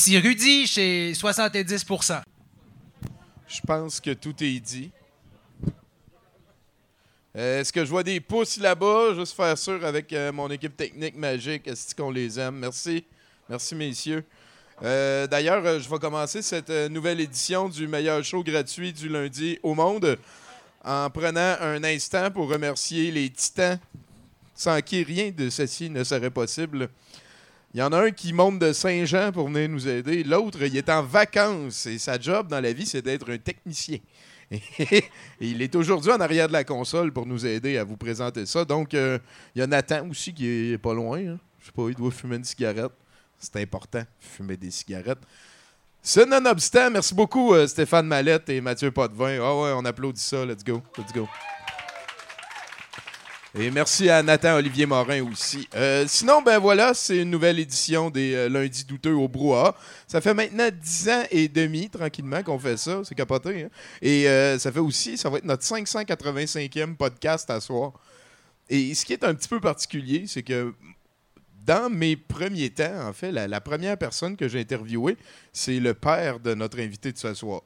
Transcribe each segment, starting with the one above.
Ici Rudy chez 70%. Je pense que tout est dit. Euh, Est-ce que je vois des pouces là-bas? Juste faire sûr avec euh, mon équipe technique magique. Est-ce qu'on les aime? Merci. Merci, messieurs. Euh, D'ailleurs, je vais commencer cette nouvelle édition du meilleur show gratuit du lundi au monde en prenant un instant pour remercier les titans sans qui rien de ceci ne serait possible. Il y en a un qui monte de Saint-Jean pour venir nous aider. L'autre, il est en vacances et sa job dans la vie, c'est d'être un technicien. Et il est aujourd'hui en arrière de la console pour nous aider à vous présenter ça. Donc, euh, il y a Nathan aussi qui est pas loin. hein. Je sais pas, il doit fumer une cigarette. C'est important, fumer des cigarettes. Ce nonobstant, merci beaucoup euh, Stéphane Mallette et Mathieu Potvin. Ah ouais, on applaudit ça. Let's go. Let's go. Et merci à Nathan Olivier Morin aussi. Euh, sinon, ben voilà, c'est une nouvelle édition des euh, Lundis douteux au brouhaha. Ça fait maintenant 10 ans et demi, tranquillement, qu'on fait ça. C'est capoté. hein? Et euh, ça fait aussi, ça va être notre 585e podcast à soir. Et ce qui est un petit peu particulier, c'est que dans mes premiers temps, en fait, la, la première personne que j'ai interviewée, c'est le père de notre invité de ce soir.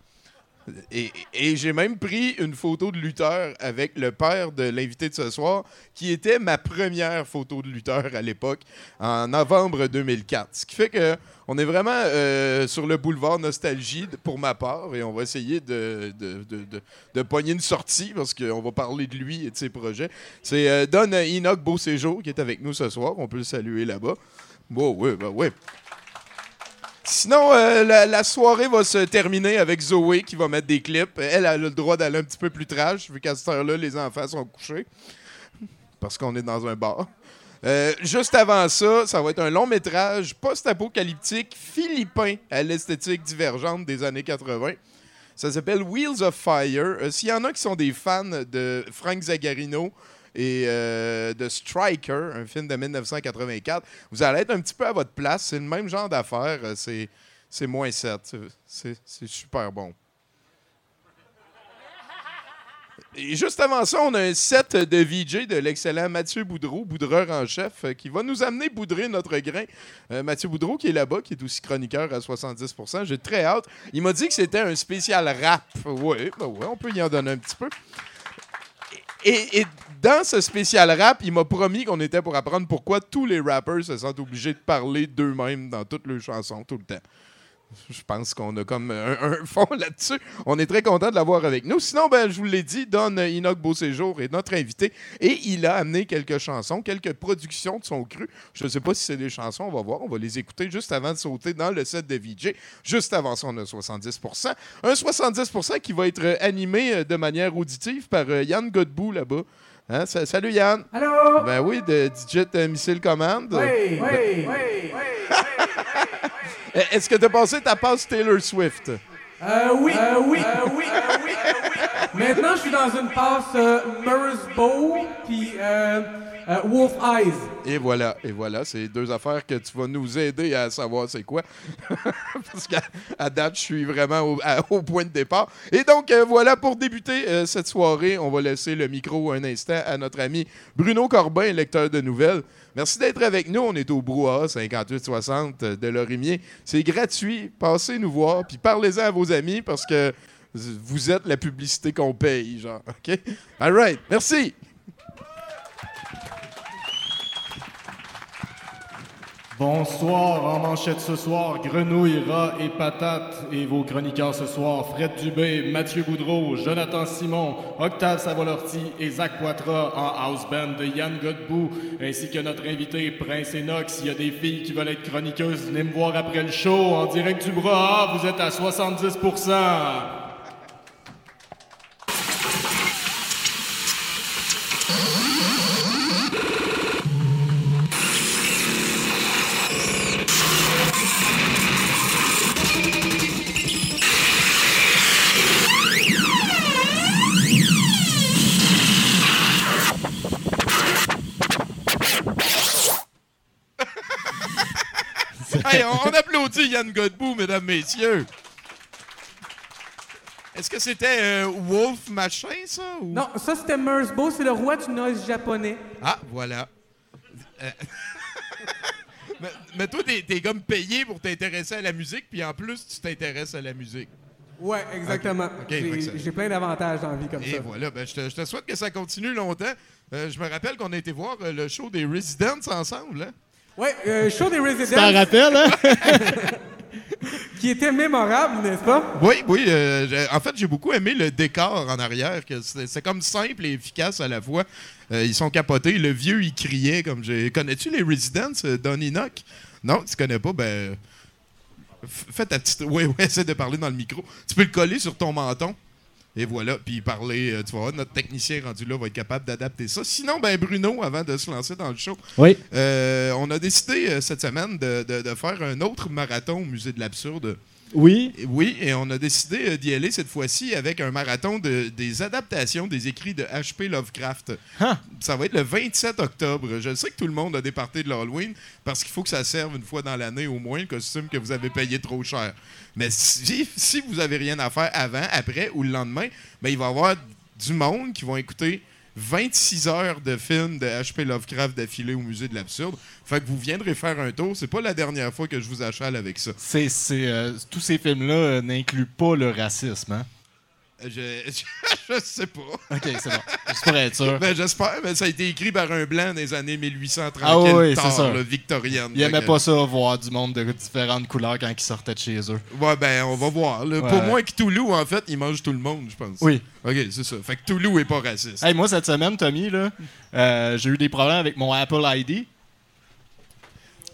Et, j'ai même pris une photo de lutteur avec le père de l'invité de ce soir, qui était ma première photo de lutteur à l'époque, en novembre 2004. Ce qui fait que on est vraiment euh, sur le boulevard nostalgie pour ma part, et on va essayer de, de, de, de- de pogner une sortie, parce qu'on va parler de lui et de ses projets. C'est euh, Don Enoch Beauséjour qui est avec nous ce soir. On peut le saluer là-bas. Wow, oui, ben oui. Sinon, euh, la, soirée va se terminer avec Zoé qui va mettre des clips. Elle a le droit d'aller un petit peu plus trash, vu qu'à cette heure-là, les enfants sont couchés. Parce qu'on est dans un bar. Euh, juste avant ça, ça va être un long métrage post-apocalyptique philippin à l'esthétique divergente des années 80. Ça s'appelle Wheels of Fire. Euh, S'il y en a qui sont des fans de Frank Zagarino et euh, de Striker, un film de 1984, vous allez être un petit peu à votre place. C'est le même genre d'affaire. Euh, C'est, c'est moins 7. C'est, c'est- super bon. Et juste avant ça, on a un set de VJ de l'excellent Mathieu Boudreau, boudreur en chef, euh, qui va nous amener boudrer notre grain. Euh, Mathieu Boudreau, qui est là-bas, qui est aussi chroniqueur à 70 J'ai très hâte. Il m'a dit que c'était un spécial rap. Oui, ben ouais, on peut y en donner un petit peu. Et, dans ce spécial rap, il m'a promis qu'on était pour apprendre pourquoi tous les rappers se sentent obligés de parler d'eux-mêmes dans toutes leurs chansons, tout le temps. Je pense qu'on a comme un, un fond là-dessus. On est très content de l'avoir avec nous. Sinon, ben, je vous l'ai dit, Don Enoch Beauséjour est notre invité et il a amené quelques chansons, quelques productions de son cru. Je ne sais pas si c'est des chansons, on va voir. On va les écouter juste avant de sauter dans le set de VJ. Juste avant ça, on a 70% Un 70% qui va être animé euh, de manière auditive par euh, Yann Godbout là-bas. Hein, sa- Salut Yann. Allô? Ben oui, de Digit euh, Missile Command. Oui, oui, oui, Euh, Est-ce que tu as passé ta passe Taylor Swift? Euh, oui, euh, oui, euh, oui, euh, oui, euh, oui. Maintenant, je suis dans une passe euh, Bow puis Wolf Eyes. Et voilà, et voilà, c'est deux affaires que tu vas nous aider à savoir c'est quoi. Parce qu'à date, je suis vraiment au, à- au point de départ. Et donc, voilà, pour débuter cette soirée, on va laisser le micro un instant à notre ami Bruno Corbin, lecteur de nouvelles. Merci d'être avec nous. On est au Brouhaha 5860 de Lorimier. C'est gratuit. Passez nous voir, puis parlez-en à vos amis parce que vous êtes la publicité qu'on paye, genre. OK? All right. Merci. Bonsoir, en manchette ce soir, grenouilles, rats et patates. Et vos chroniqueurs ce soir, Fred Dubé, Mathieu Boudreau, Jonathan Simon, Octave Savolorti et Zach Poitras en house band de Yann Godbout, ainsi que notre invité Prince Enox. Il y a des filles qui veulent être chroniqueuses, venez me voir après le show en direct du bras. Vous êtes à 70 on, on applaudit Yann Godbout, mesdames, messieurs. Est-ce que c'était euh, Wolf machin, ça? ou- Non, ça c'était Mersbo, c'est le roi du noise japonais. Ah, voilà. Euh, mais, mais toi, t'es, comme payé pour t'intéresser à la musique, puis en plus, tu t'intéresses à la musique. Ouais, exactement. J'ai- ça- plein d'avantages dans la vie comme Et ça. voilà, ben, je, te, je te souhaite que ça continue longtemps. Euh, je me rappelle qu'on a été voir le show des Residents ensemble. Hein? Ouais, euh, show des Tu t'en Residents rappelles, hein? qui était mémorable, n'est-ce pas? Oui, oui. euh, en fait, j'ai beaucoup aimé le décor en arrière. que C'est c'est comme simple et efficace à la fois. Euh, ils sont capotés. Le vieux, il criait comme j'ai. Connais-tu les Residents, euh, Don Enoch? Non, tu connais pas, ben. Fais ta petite. Oui, oui, essaie de parler dans le micro. Tu peux le coller sur ton menton. Et voilà, puis parler, euh, tu voir, notre technicien rendu là va être capable d'adapter ça. Sinon, ben Bruno, avant de se lancer dans le show, Oui. euh, on a décidé euh, cette semaine de, de- de faire un autre marathon au Musée de l'Absurde. Oui. Et Oui, et on a décidé euh, d'y aller cette fois-ci avec un marathon de, des adaptations des écrits de H.P. Lovecraft. Huh. Ça va être le 27 octobre. Je sais que tout le monde a des parties de l'Halloween parce qu'il faut que ça serve une fois dans l'année au moins le costume que vous avez payé trop cher. Mais si, si vous avez rien à faire avant, après ou le lendemain, ben, il va y avoir du monde qui vont écouter 26 heures de films de H.P. Lovecraft d'affilée au musée de l'absurde. Fait que vous viendrez faire un tour. C'est pas la dernière fois que je vous achale avec ça. C'est, c'est, euh, tous ces films-là euh, n'incluent pas le racisme, hein? Je, je, je sais pas. OK, c'est bon. Juste pour être sûr. Ben, j'espère, mais ça a été écrit par un blanc des années 1830 Ah oui, tard, c'est ça. là, victorienne. Ils aimaient Fait pas ça, voir du monde de différentes couleurs quand ils sortaient de chez eux. Ouais, ben, on va voir. Ouais. Pour moi, Cthulhu, en fait, il mange tout le monde, je pense. Oui. OK, c'est ça. Fait que Cthulhu est pas raciste. Hey, moi, cette semaine, Tommy, là, euh, j'ai eu des problèmes avec mon Apple ID.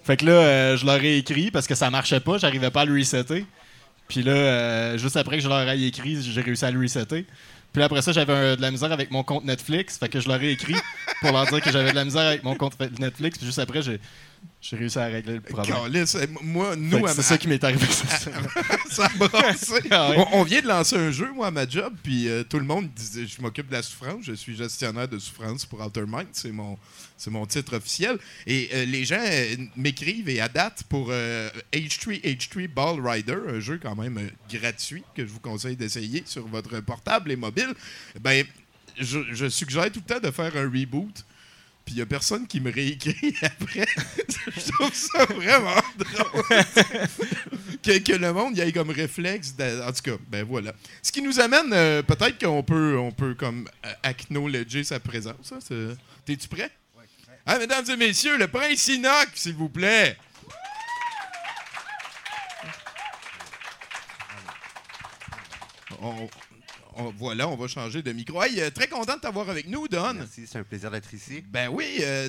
Fait que là, euh, je leur ai écrit parce que ça marchait pas, j'arrivais pas à le resetter. Puis là, euh, juste après que je leur ai écrit, j'ai réussi à le resetter. Puis après ça, j'avais de la misère avec mon compte Netflix. Fait que je leur ai écrit pour leur dire que j'avais de la misère avec mon compte Netflix. Puis juste après, j'ai j'ai réussi à régler le problème. Eh, moi, nous, C'est ça qui m'est arrivé ça a brassé. Ah on, on vient de lancer un jeu, moi, à ma job, puis euh, tout le monde disait Je m'occupe de la souffrance, je suis gestionnaire de souffrance pour Outer Mind, c'est mon, c'est mon titre officiel. Et euh, les gens euh, m'écrivent et à date pour euh, H3 H3 Ball Rider, un jeu quand même gratuit que je vous conseille d'essayer sur votre portable et mobile. Ben, je, je suggère tout le temps de faire un reboot. Puis il n'y a personne qui me réécrit après. je trouve ça vraiment drôle que, le monde y ait comme réflexe. en tout cas, ben voilà. Ce qui nous amène, euh, peut-être qu'on peut, on peut comme euh, sa présence. hein, T'es-tu prêt? Ah, mesdames et messieurs, le prince Inoc, s'il vous plaît. On- on- voilà, on va changer de micro. Hey, euh, très content de t'avoir avec nous, Don. Merci, c'est un plaisir d'être ici. Ben oui, euh,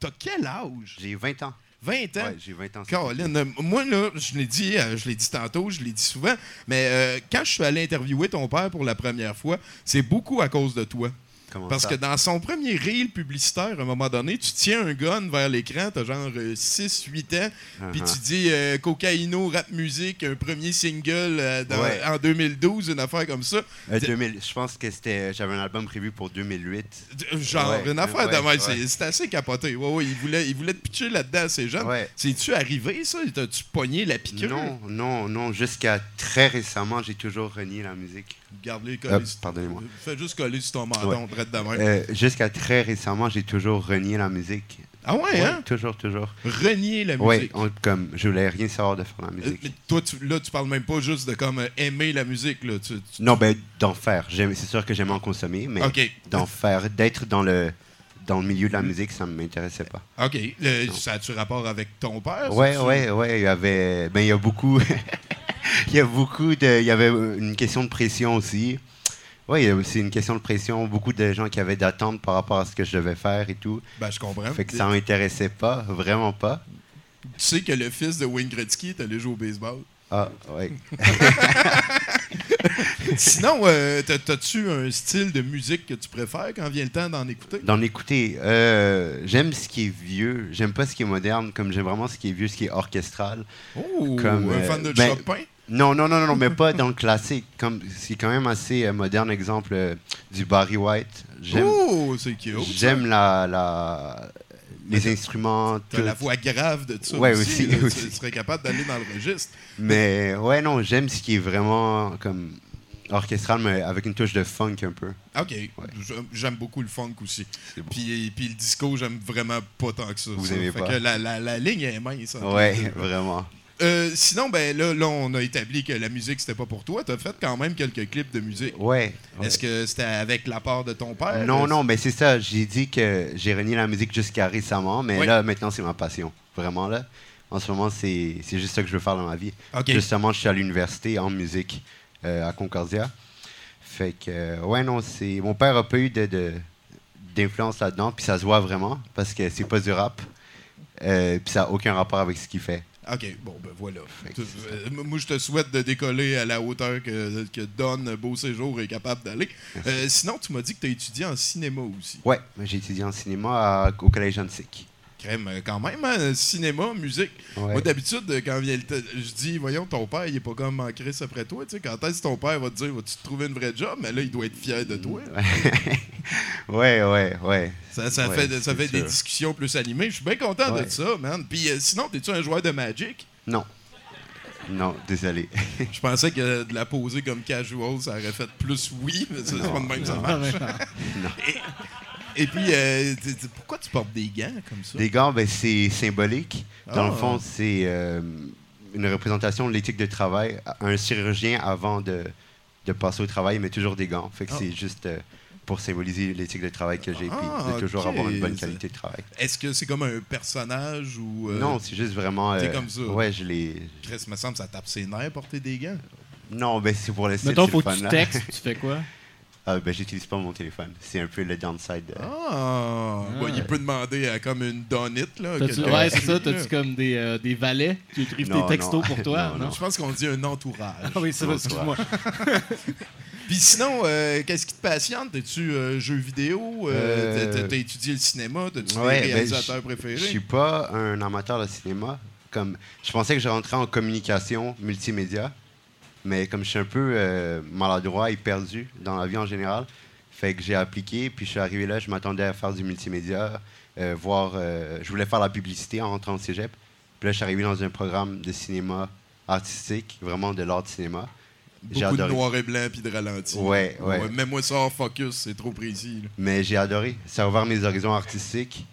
t'as- quel âge? J'ai 20 ans. 20 ans? Ouais, j'ai 20 ans. Caroline, euh, moi, là, je l'ai dit, euh, je l'ai dit tantôt, je l'ai dit souvent, mais quand je suis allé interviewer ton père pour la première fois, c'est beaucoup à cause de toi. Comment Parce ça? que dans son premier reel publicitaire, à un moment donné, tu tiens un gun vers l'écran, t'as genre 6-8 ans, puis Uh-huh. tu dis euh, Cocaïno, rap musique, un premier single euh, dans- Ouais. en 2012, une affaire comme ça. Euh, 2000, je pense que c'était, j'avais un album prévu pour 2008. D- Genre, Ouais, une affaire ouais, c'est- assez capoté. Ouais, ouais, il, voulait, il voulait te pitcher là-dedans à ces jeunes. C'est-tu arrivé, ça? T'as-tu pogné la piqûre? Non, non, non. Jusqu'à très récemment, j'ai toujours renié la musique. Garde-les Hop, collés pardonnez-moi. Fais juste coller sur ton menton, Ouais. de. Euh, jusqu'à très récemment, j'ai toujours renié la musique. ah ouais, Ouais, hein? Toujours, toujours. Renier la Oui, musique. comme je voulais rien savoir de faire la Euh, musique. toi, tu, là, tu parles même pas juste de comme euh, aimer la musique, là. Tu, tu- Non, ben d'en faire. C'est sûr que j'aime en consommer, mais d'en faire, d'être dans le dans le milieu de la musique, ça ne m'intéressait pas. OK. Le- ça a-tu rapport avec ton père? Tu- ouais, ouais. Il y avait, ben il y a beaucoup, il y a beaucoup de, il y avait une question de pression aussi. Oui, il y a aussi une question de pression. Beaucoup de gens qui avaient d'attentes par rapport à ce que je devais faire et tout. Ben, je comprends. Fait que ça m'intéressait pas, vraiment pas. Tu sais que le fils de Wayne Gretzky est allé jouer au baseball. Ah, ouais. Sinon, euh, t'as-tu un style de musique que tu préfères quand vient le temps d'en écouter? D'en écouter, euh, j'aime ce qui est vieux. J'aime pas ce qui est moderne, comme j'aime vraiment ce qui est vieux, ce qui est orchestral. Oh, Comme, un euh, fan de ben, Chopin? Non, non, non, non, mais pas dans le classique. Comme c'est quand même assez euh, moderne, exemple euh, du Barry White. J'aime, Oh, c'est cute. j'aime la, la les instruments. T'as tout. la voix grave de ça Ouais, aussi. aussi, là. Tu- aussi. Tu serais capable d'aller dans le registre. Mais ouais, non, j'aime ce qui est vraiment comme orchestral, mais avec une touche de funk un peu. OK. J'aime- J'aime beaucoup le funk aussi. Bon. Puis, puis le disco, j'aime vraiment pas tant que ça. Vous ça. aimez Fait pas? que la, la, la ligne est mince. Ouais, vraiment. Euh, sinon, ben là, là, on a établi que la musique, c'était pas pour toi. T'as fait quand même quelques clips de musique. Ouais. Est-ce que c'était avec la part de ton père? Non, non, mais c'est ça. J'ai dit que j'ai renié la musique jusqu'à récemment, mais là, maintenant, c'est ma passion. Vraiment, là. En ce moment, c'est juste ça que je veux faire dans ma vie. OK. Justement, je suis à l'université en musique à Concordia. Fait que, euh, ouais, non, c'est. Mon père a pas eu de- de- d'influence là-dedans, puis ça se voit vraiment, parce que c'est pas du rap. Euh, puis ça n'a aucun rapport avec ce qu'il fait. OK, bon, ben voilà. Tu- euh, moi, je te souhaite de décoller à la hauteur que, que Don Beau Séjour est capable d'aller. Euh, sinon, tu m'as dit que tu as étudié en cinéma aussi. Ouais, j'ai étudié en cinéma à- au Collège Antique. Crème, euh, quand même, hein, cinéma, musique. Ouais. Moi, d'habitude, euh, quand vient je dis, voyons, ton père, il est pas comme en crise après toi. Tu sais, quand est-ce que ton père va te dire, vas-tu te trouver une vraie job? Mais là, il doit être fier de toi. ouais, ouais, ouais. Ça, ça Ouais, fait, ça fait des discussions plus animées. Je suis bien content de ça, man. Puis euh, sinon, t'es-tu un joueur de Magic? Non. Non, désolé. Je pensais que de la poser comme casual, ça aurait fait plus oui, mais c'est pas de même que ça marche. non. Et puis, euh, t- t- pourquoi tu portes des gants comme ça? Des gants, ben, c'est symbolique. Dans Ah. le fond, c'est euh, une représentation de l'éthique de travail. Un chirurgien, avant de, de passer au travail, met toujours des gants. Fait que Ah. c'est juste euh, pour symboliser l'éthique de travail que j'ai, Ah, puis de toujours ok. avoir une bonne qualité de travail. Est-ce que c'est comme un personnage ou. euh, non, c'est juste vraiment. t'es euh, comme ça? Ouais, je l'ai. Chris, me semble, ça tape ses nerfs porter des gants. Non, ben, c'est pour le site. Mettons, c'est faut le que fun, tu là. textes, tu fais quoi? Ah, ben, j'utilise pas mon téléphone. C'est un peu le downside. euh. Ah! Bon, il peut demander à comme une donite, là. T'as-tu- quelqu'un- ouais, c'est ça. T'as-tu comme des, euh, des valets qui écrivent Non, tes textos non. pour toi? Non, Non, non. Je pense qu'on dit un entourage. Ah oui, c'est vrai, excuse-moi. Puis sinon, euh, qu'est-ce qui te passionne? T'es-tu euh, jeux vidéo? Euh, Euh, t'as- étudié le cinéma? T'as-tu Ouais, des ben, réalisateurs je- préférés? Je suis pas un amateur de cinéma. Comme, je pensais que je rentrais en communication multimédia, mais comme je suis un peu euh, maladroit et perdu dans la vie en général, fait que j'ai appliqué, puis je suis arrivé là, je m'attendais à faire du multimédia, euh, voir, euh, je voulais faire la publicité en rentrant au cégep. Puis là, je suis arrivé dans un programme de cinéma artistique, vraiment de l'art de cinéma. J'ai Beaucoup de noir et blanc puis de ralenti. Ouais, ouais. Mets-moi ça en focus, c'est trop précis. là. Mais j'ai adoré. Ça a ouvert mes horizons artistiques.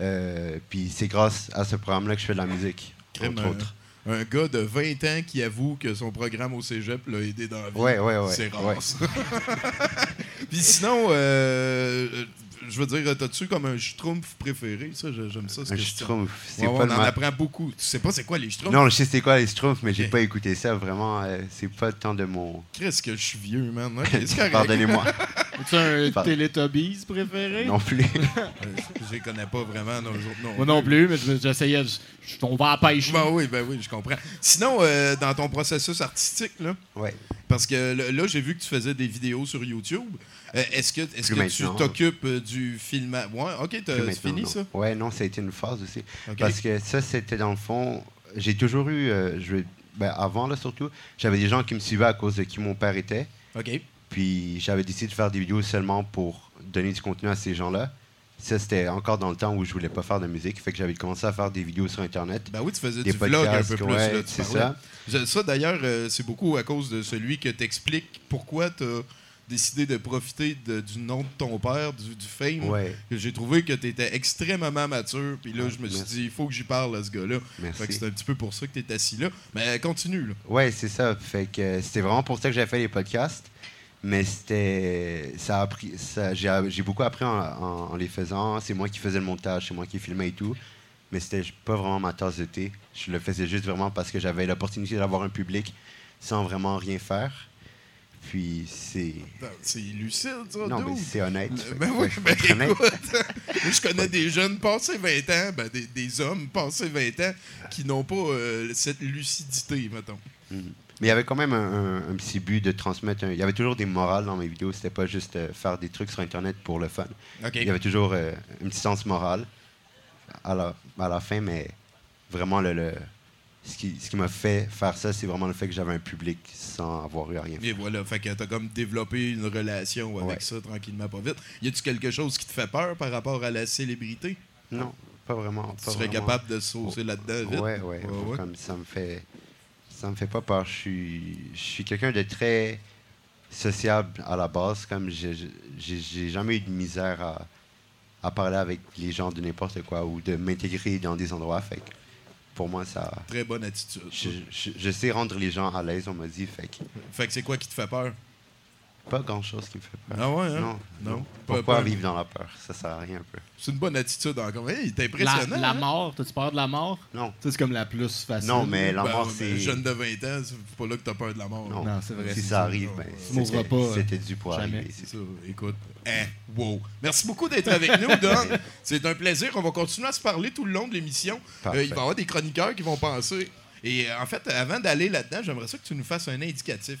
Euh, puis c'est grâce à ce programme-là que je fais de la musique, entre un- autres. Un gars de 20 ans qui avoue que son programme au cégep l'a aidé dans la vie. Ouais, ouais, ouais. C'est rare, Ouais. Puis sinon, euh, je veux dire, t'as-tu comme un schtroumpf préféré? Ça, j'ai- j'aime ça. ce Un schtroumpf. C'est Ouais, pas on le en ma- apprend beaucoup. Tu sais pas c'est quoi les schtroumpfs? Non, je sais c'est quoi les schtroumpfs, mais j'ai pas écouté ça. Vraiment, euh, c'est pas le temps de mon. Qu'est-ce que je suis vieux, man. Pardonnez-moi. As-tu un Pardon. Teletubbies préféré? non plus. Euh, Je les connais pas vraiment, nos autres non. Moi non plus, mais je- j'essayais. je- je- On va à la pêche. Ben oui, ben oui, je comprends. Sinon, euh, dans ton processus artistique, là, ouais. Parce que là, j'ai vu que tu faisais des vidéos sur YouTube. Euh, est-ce que, est-ce Plus que tu t'occupes euh, du film Ouais, ok, c'est fini non. ça? Ouais, non, ça a été une phase aussi. Parce que ça, c'était dans le fond. J'ai toujours eu. euh, je, ben, avant, là, surtout, j'avais des gens qui me suivaient à cause de qui mon père était. Ok. Puis j'avais décidé de faire des vidéos seulement pour donner du contenu à ces gens-là. Ça, c'était encore dans le temps où je voulais pas faire de musique. Fait que j'avais commencé à faire des vidéos sur Internet. Ben oui, tu faisais Des du vlog un peu plus. ouais, là, tu c'est ça. Ça, d'ailleurs, euh, c'est beaucoup à cause de celui que t'expliques pourquoi t'as décidé de profiter de- du nom de ton père, du, du fame. Ouais, que J'ai trouvé que tu étais extrêmement mature. Puis là, Ah, je me suis merci. dit, il faut que j'y parle à ce gars-là. merci. Fait que c'est un petit peu pour ça que tu es assis là. Mais continue, là. Ouais, c'est ça. Fait que euh, c'était vraiment pour ça que j'avais fait les podcasts. Mais c'était. Ça a appris. ça- J'ai beaucoup appris en, en- en les faisant. C'est moi qui faisais le montage, c'est moi qui filmais et tout. Mais c'était pas vraiment ma tasse de thé. Je le faisais juste vraiment parce que j'avais l'opportunité d'avoir un public sans vraiment rien faire. Puis c'est. C'est lucide, ça, Non, mais c'est honnête. Ben oui, ben écoute, je connais des jeunes passés 20 ans, ben des, des hommes passés 20 ans qui n'ont pas euh, cette lucidité, mettons. Mais il y avait quand même un, un- un petit but de transmettre. un- Il y avait toujours des morales dans mes vidéos. C'était pas juste euh, faire des trucs sur Internet pour le fun. Il y avait toujours euh, un petit sens moral à la, à la fin, mais vraiment, le, le- ce qui, ce qui m'a fait faire ça, c'est vraiment le fait que j'avais un public sans avoir eu à rien. Et voilà, fait que t'as comme développé une relation avec Ouais. ça tranquillement, pas vite. Y a-tu quelque chose qui te fait peur par rapport à la célébrité? Non. pas vraiment. Tu serais vraiment. capable de saucer là-dedans vite? Ouais, ouais, Ouais, ouais. Comme ça me fait. Ça me fait pas peur. Je suis, je suis quelqu'un de très sociable à la base. Comme j'ai jamais eu de misère à, à parler avec les gens de n'importe quoi ou de m'intégrer dans des endroits. Fait que pour moi, ça. Très bonne attitude. Je, je- je sais rendre les gens à l'aise, on m'a dit. Fait que Fait que c'est quoi qui te fait peur? Pas grand chose qui me fait peur. Ah ouais, hein? Non, Non. non. Pas Pourquoi peur. vivre dans la peur Ça sert à rien un peu. C'est une bonne attitude encore. Hey, t'es La, impressionnant. la hein? mort, t'as-tu peur de la mort? Non. C'est comme la plus facile. Non, mais la Ben, mort, c'est. Jeune de 20 ans, c'est pas là que t'as peur de la mort. Non, Non, c'est vrai, Si ça arrive, ben, c'était- pas, euh, C'était dû pour jamais. arriver. C'est ça. Écoute, hein, wow. Merci beaucoup d'être avec nous, Don. C'est un plaisir. On va continuer à se parler tout le long de l'émission. Euh, il va y avoir des chroniqueurs qui vont penser. Et euh, en fait, avant d'aller là-dedans, j'aimerais ça que tu nous fasses un indicatif.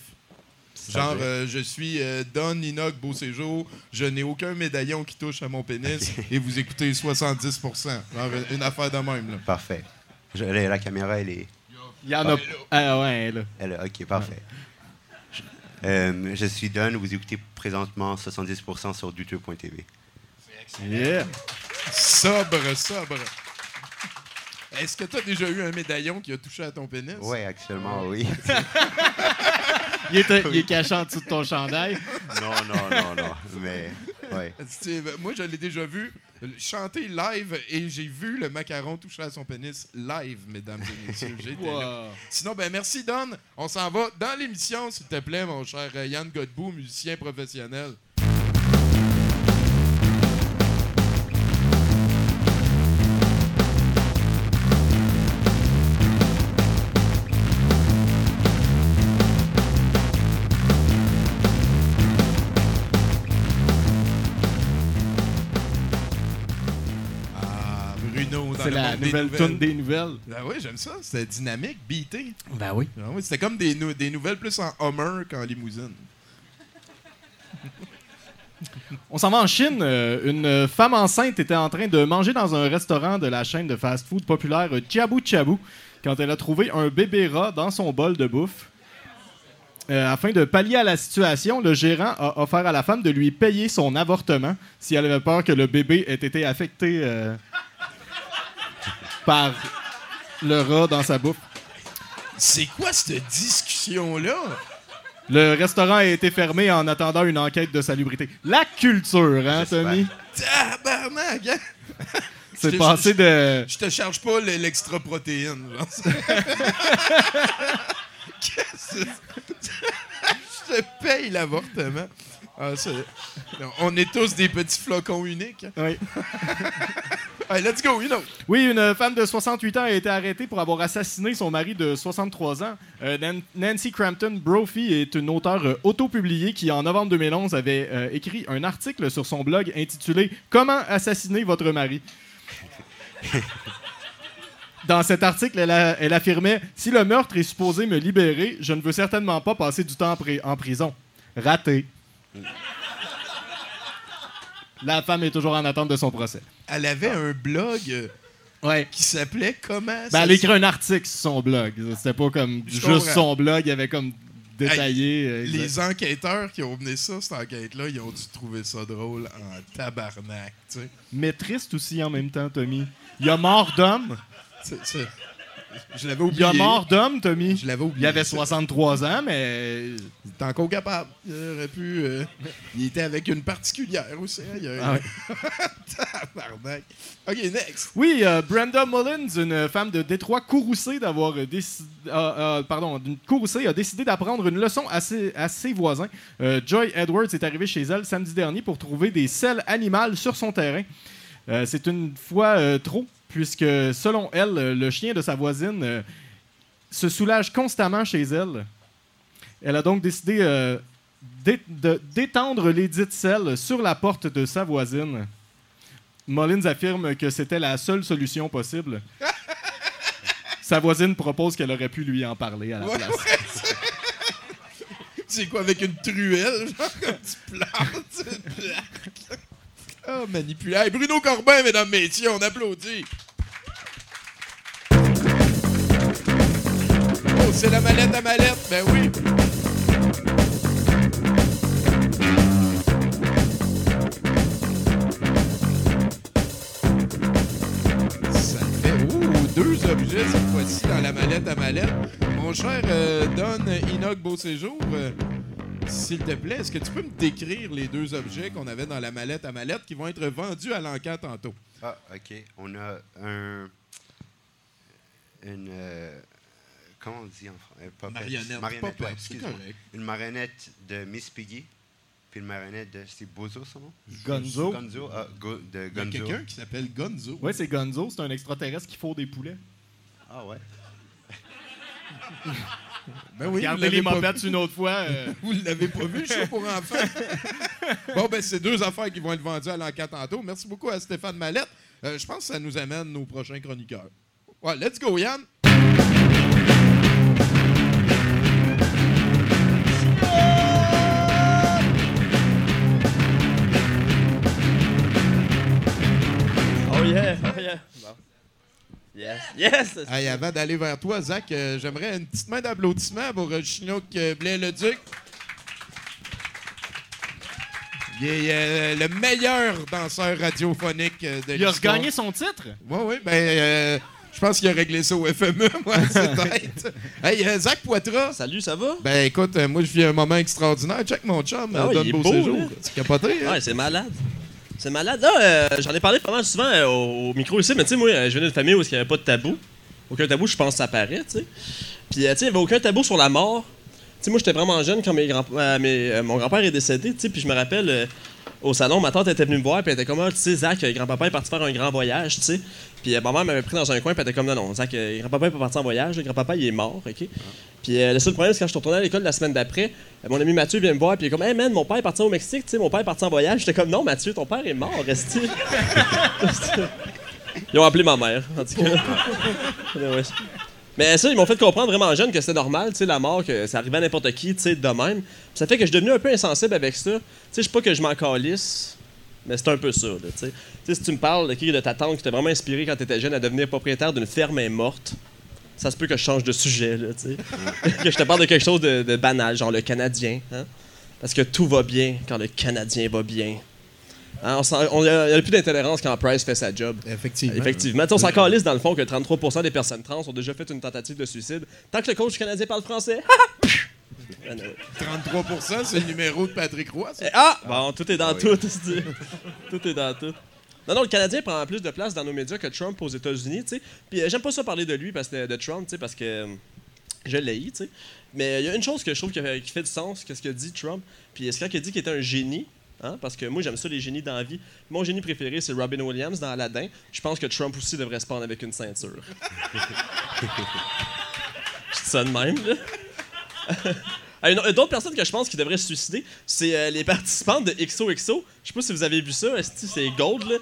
Genre, euh, je suis euh, Don Inoc Beau Séjour, je n'ai aucun médaillon qui touche à mon pénis et vous écoutez 70 Genre, une affaire de même. Là. Parfait. Je- la, la caméra, elle est. Il y en a. Ah ouais, là. Elle, ok, parfait. Je, euh, je suis Don, vous écoutez présentement 70% sur douteux.tv. Yeah. Sobre, sobre. Est-ce que tu as déjà eu un médaillon qui a touché à ton pénis? Ouais, actuellement, oui. Il est, il est caché en dessous de ton chandail. non, non, non, non. Mais, ouais. Ben, Moi, je l'ai déjà vu euh, chanter live et j'ai vu le macaron toucher à son pénis live, mesdames et messieurs. J'étais là. Wow. Sinon, ben merci Don. On s'en va dans l'émission, s'il te plaît, mon cher euh, Yann Godbout, musicien professionnel. La des nouvelle nouvelles. tune des nouvelles. Ah oui, j'aime ça. C'était dynamique, beaté. Ben oui. Ah oui, c'était comme des, nou- des nouvelles plus en Hummer qu'en limousine. On s'en va en Chine. Euh, une femme enceinte était en train de manger dans un restaurant de la chaîne de fast-food populaire Chabu Chabu quand elle a trouvé un bébé rat dans son bol de bouffe. Euh, afin de pallier à la situation, le gérant a offert à la femme de lui payer son avortement si elle avait peur que le bébé ait été affecté euh, par le rat dans sa bouffe. C'est quoi cette discussion-là? Le restaurant a été fermé en attendant une enquête de salubrité. La culture, hein. Tommy? Tabarnak! hein? C'est Je- passé de... Je te charge pas le- l'extra protéine. Qu'est-ce que Je te paye l'avortement. Ah, on est tous des petits flocons uniques. Oui. Allez, let's go, you know. Oui, une femme de 68 ans a été arrêtée pour avoir assassiné son mari de 63 ans. Euh, Nan- Nancy Crampton Brophy est une auteure euh, autopubliée qui, en novembre 2011, avait euh, écrit un article sur son blog intitulé Comment assassiner votre mari. Dans cet article, elle, a- elle affirmait Si le meurtre est supposé me libérer, je ne veux certainement pas passer du temps en, en prison. Raté. La femme est toujours en attente de son procès. Elle avait un blog euh, Ouais. qui s'appelait Comment Ben, ça elle a écrit un article sur son blog. C'était pas comme Je juste comprends. son blog, il y avait comme détaillé. euh. Les enquêteurs qui ont mené ça, cette enquête-là, ils ont dû trouver ça drôle en tabarnak, tu sais. Mais triste aussi en même temps, Tommy. Il y a mort d'homme. C'est- c'est- Je l'avais Il oublié. y a mort d'homme, Tommy. Je l'avais oublié. Il avait ça. 63 ans, mais. Il était encore capable. Il aurait pu. euh, il était avec une particulière aussi. hein. Il Ah ouais. Ok, next. Oui, euh, Brenda Mullins, une femme de Détroit courroucée d'avoir euh, décidé, pardon, d'une courroucée a décidé d'apprendre une leçon à ses, à ses voisins. Euh, Joy Edwards est arrivée chez elle samedi dernier pour trouver des selles animales sur son terrain. Euh, C'est une fois euh, trop, puisque selon elle, euh, le chien de sa voisine euh, se soulage constamment chez elle. Elle a donc décidé euh, d'étendre les dites selles sur la porte de sa voisine. Mullins affirme que c'était la seule solution possible. Sa voisine propose qu'elle aurait pu lui en parler à la Ouais, place. ouais, c'est- quoi avec une truelle, genre comme tu plantes? Manipulé. Hey, Bruno Corbin, mesdames, messieurs, on applaudit. Oh, c'est la mallette à mallette, ben oui. deux objets, cette fois-ci, dans la mallette à mallette. Mon cher euh, Don Enoch Beauséjour, euh, s'il te plaît, est-ce que tu peux me décrire les deux objets qu'on avait dans la mallette à mallette qui vont être vendus à l'encan tantôt? Ah, OK. On a un... Une... euh, comment on dit en français? Puppet? Marionnette. Marionnette, Puppet, ouais, c'est excuse-moi. correct. Une marionnette de Miss Piggy, puis une marionnette de... C'est Bozo, son nom? Gonzo. Gonzo, ah, Go- de Il y a Gonzo. quelqu'un qui s'appelle Gonzo. Ouais, c'est Gonzo, c'est un extraterrestre qui faut des poulets. Ah ouais? Ben oui, Regardez les mopettes une autre fois. euh, Vous l'avez pas vu, show pour enfants? bon, ben, c'est deux affaires qui vont être vendues à l'encan tantôt. Merci beaucoup à Stéphane Mallette. Euh, je pense que ça nous amène nos prochains chroniqueurs. Ouais, let's go, Yann! Oh yeah, oh yeah. Yes, yes! Hey, avant d'aller vers toi, Zach, euh, j'aimerais une petite main d'applaudissement pour euh, Chinook euh, Blais-le-Duc. Il est euh, le meilleur danseur radiophonique euh, de Il a l'histoire. regagné son titre? Oui, oui, ben, euh, je pense qu'il a réglé ça au FME, moi, c'est tête. Hey, euh, Zach Poitras. Salut, ça va? Ben, écoute, euh, moi, je vis un moment extraordinaire. Check mon chum, Ah ouais, donne il est beau beau, séjour. là. C'est capoté, hein? Ouais, c'est malade. C'est malade. Là, euh, j'en ai parlé pas mal souvent euh, au, micro ici, mais tu sais, moi, euh, je viens d'une famille où il n'y avait pas de tabou. Aucun tabou, je pense ça paraît, tu sais. Puis, euh, tu sais, il n'y avait aucun tabou sur la mort. Tu sais, moi, j'étais vraiment jeune quand mes grands, euh, mes- euh, mon grand-père est décédé, tu sais, puis je me rappelle, euh, au salon, ma tante était venue me voir, puis elle était comme, Ah, tu sais, Zach, grand-papa est parti faire un grand voyage, tu sais. Puis ma mère m'avait pris dans un coin, puis elle était comme, non, non, Zach, grand-papa est pas parti en voyage, le grand-papa, il est mort, OK? Puis euh, le seul problème, c'est quand je suis retourné à l'école la semaine d'après, mon ami Mathieu vient me voir, puis il est comme, hey man, mon père est parti au Mexique, tu sais, mon père est parti en voyage. J'étais comme, non, Mathieu, ton père est mort, reste Ils ont appelé ma mère, en tout cas. Ouais. Mais ça, ils m'ont fait comprendre vraiment jeune que c'était normal, tu sais, la mort, que ça arrivait à n'importe qui, tu sais, de même. Ça fait que je suis devenu un peu insensible avec ça. Tu sais, je sais pas que je m'en calisse, mais c'est un peu ça, tu sais. Tu sais, si tu me parles de, de ta tante qui t'a vraiment inspiré quand t'étais jeune à devenir propriétaire d'une ferme est morte, ça se peut que je change de sujet, là, tu sais. que je te parle de quelque chose de, de banal, genre le Canadien, hein. Parce que tout va bien quand le Canadien va bien. Hein, on Il n'y a, plus d'intolérance quand Price fait sa job. Effectivement. Effectivement. Tu sais, On s'en calisse dans le fond que 33% des personnes trans ont déjà fait une tentative de suicide. Tant que le coach canadien parle français. Ah, non. 33% c'est le numéro de Patrick Roy, ça. Eh, Ah! Bon, tout est dans tout. tout est dans tout. Non, non, le Canadien prend plus de place dans nos médias que Trump aux États-Unis, tu sais. Puis euh, j'aime pas ça parler de lui, parce que, de Trump, tu sais, parce que euh, je l'ai, tu sais. Mais il y a une chose que je trouve qui, qui fait du sens, qu'est-ce que dit Trump. Puis c'est quand il a dit qu'il était un génie, hein, parce que moi j'aime ça les génies dans la vie. Mon génie préféré c'est Robin Williams dans Aladdin. Je pense que Trump aussi devrait se prendre avec une ceinture. je dis ça de même, là. Ah, une- D'autres personnes que je pense qui devraient se suicider, c'est euh, les participantes de XOXO. Je sais pas si vous avez vu ça, c'est Gold, là.